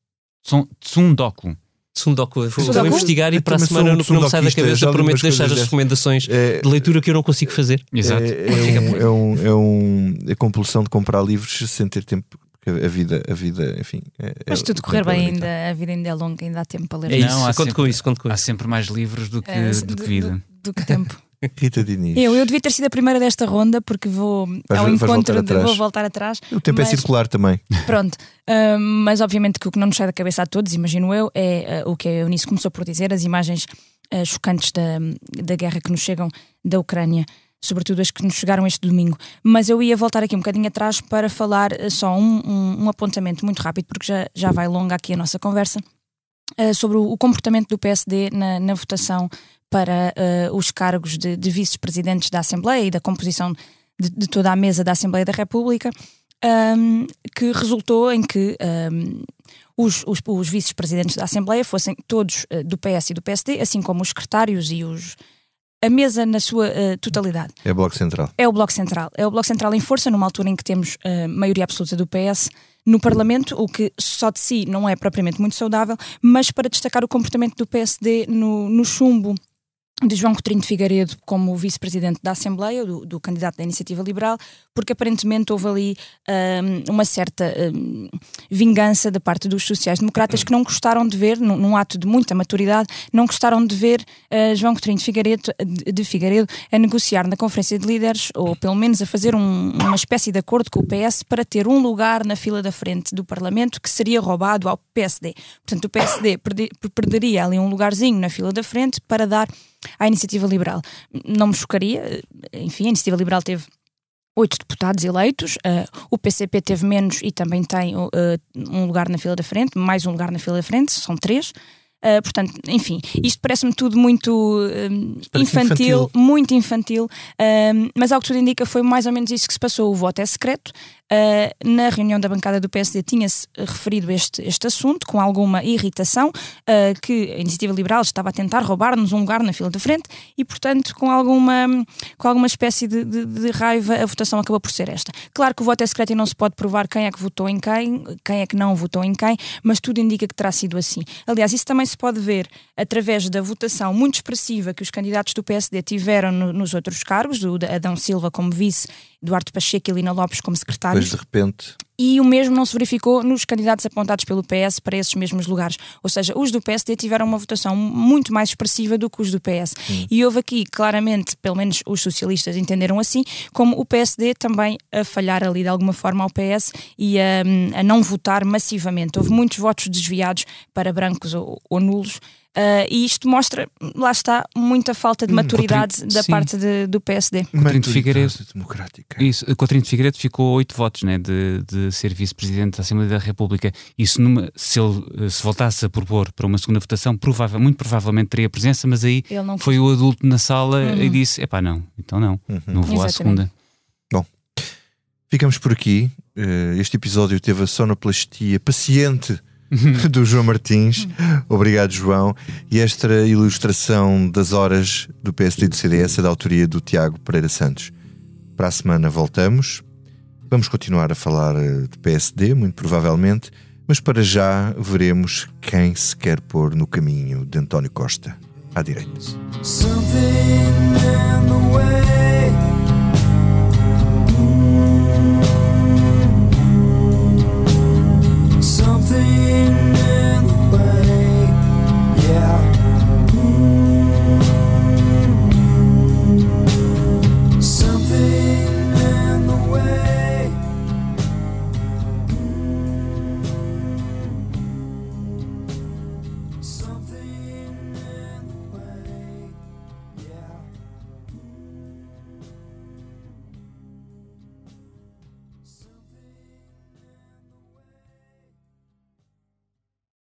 Tsundoku. Tsundoku. Vou investigar e para a semana no que não me sai da cabeça prometo deixar as recomendações é, de leitura que eu não consigo fazer. Exato. É, é, um, é, um, é, um, é compulsão de comprar livros sem ter tempo a vida, a vida enfim. É, Mas tudo correr bem ainda, a vida ainda é longa, ainda há tempo para ler. É isso, não, conto sempre, com isso, conto com há isso. sempre mais livros do que, é, do, do, que vida. Do, do que tempo. Rita Diniz. Eu, eu devia ter sido a primeira desta ronda porque vou vais, ao encontro voltar de, vou voltar atrás. O tempo é mas, é circular também. Pronto, uh, mas obviamente que o que não nos sai da cabeça a todos, imagino eu, é uh, o que a Eunice começou por dizer, as imagens uh, chocantes da, da guerra que nos chegam da Ucrânia sobretudo as que nos chegaram este domingo. Mas eu ia voltar aqui um bocadinho atrás para falar eh, só um, um, um apontamento muito rápido, porque já, já vai longa aqui a nossa conversa, uh, sobre o, o, comportamento do PSD na, na votação para uh, os cargos de, de vice-presidentes da Assembleia e da composição de, de, toda a mesa da Assembleia da República, um, que resultou em que. Um, os, os, os vice-presidentes da Assembleia fossem todos uh, do PS e do PSD, assim como os secretários e os a mesa na sua uh, totalidade. É o Bloco Central. É o Bloco Central. É o Bloco Central em força, numa altura em que temos a uh, maioria absoluta do PS no Parlamento, o que só de si não é propriamente muito saudável, mas para destacar o comportamento do PSD no, no chumbo de João Coutinho de Figueiredo como vice-presidente da Assembleia, do, do, candidato da Iniciativa Liberal, porque aparentemente houve ali um, uma certa um, vingança da parte dos sociais-democratas que não gostaram de ver, num, num, ato de muita maturidade, não gostaram de ver uh, João Coutinho de Figueiredo, de, de, Figueiredo a negociar na Conferência de Líderes, ou pelo menos a fazer um, uma espécie de acordo com o PS para ter um lugar na fila da frente do Parlamento que seria roubado ao PSD. Portanto, o PSD perderia ali um lugarzinho na fila da frente para dar à Iniciativa Liberal. Não me chocaria, enfim, a Iniciativa Liberal teve oito deputados eleitos, uh, o PCP teve menos e também tem uh, um lugar na fila da frente, mais um lugar na fila da frente, são três. Uh, portanto, enfim, isto parece-me tudo muito infantil, infantil, muito infantil, mas ao que tudo indica foi mais ou menos isso que se passou. O voto é secreto, Uh, na reunião da bancada do PSD tinha-se referido este, este assunto com alguma irritação, uh, que a Iniciativa Liberal estava a tentar roubar-nos um lugar na fila da frente e, portanto, com alguma, com alguma espécie de, de, de, raiva, a votação acabou por ser esta. Claro que o voto é secreto e não se pode provar quem é que votou em quem, quem é que não votou em quem, mas tudo indica que terá sido assim. Aliás, isso também se pode ver através da votação muito expressiva que os candidatos do PSD tiveram no, nos outros cargos, o Adão Silva como vice Duarte Pacheco e Lina Lopes como secretários. Depois de repente. E o mesmo não se verificou nos candidatos apontados pelo PS para esses mesmos lugares. Ou seja, os do PSD tiveram uma votação muito mais expressiva do que os do PS. Hum. E houve aqui, claramente, pelo menos os socialistas entenderam assim, como o PSD também a falhar ali de alguma forma ao PS e a, a não votar massivamente. Houve muitos votos desviados para brancos ou, ou nulos. Uh, e isto mostra, lá está, muita falta de hum, maturidade da sim. parte de, do PSD. Coutinho de Figueiredo, democrática. Isso, Coutinho de Figueiredo ficou oito votos né, de, de ser vice-presidente da Assembleia da República. Isso, numa, se ele se voltasse a propor para uma segunda votação, provável, muito provavelmente teria presença, mas aí foi o adulto na sala uhum. e disse: epá, não, então não, uhum. não vou Exatamente. à segunda. Bom, ficamos por aqui. Eh, este episódio teve a sonoplastia paciente do João Martins. Obrigado, João. E esta ilustração das horas do PSD e do CDS é da autoria do Tiago Pereira Santos. Para a semana voltamos. Vamos continuar a falar eh, de PSD, muito provavelmente, mas para já veremos quem se quer pôr no caminho de António Costa à direita.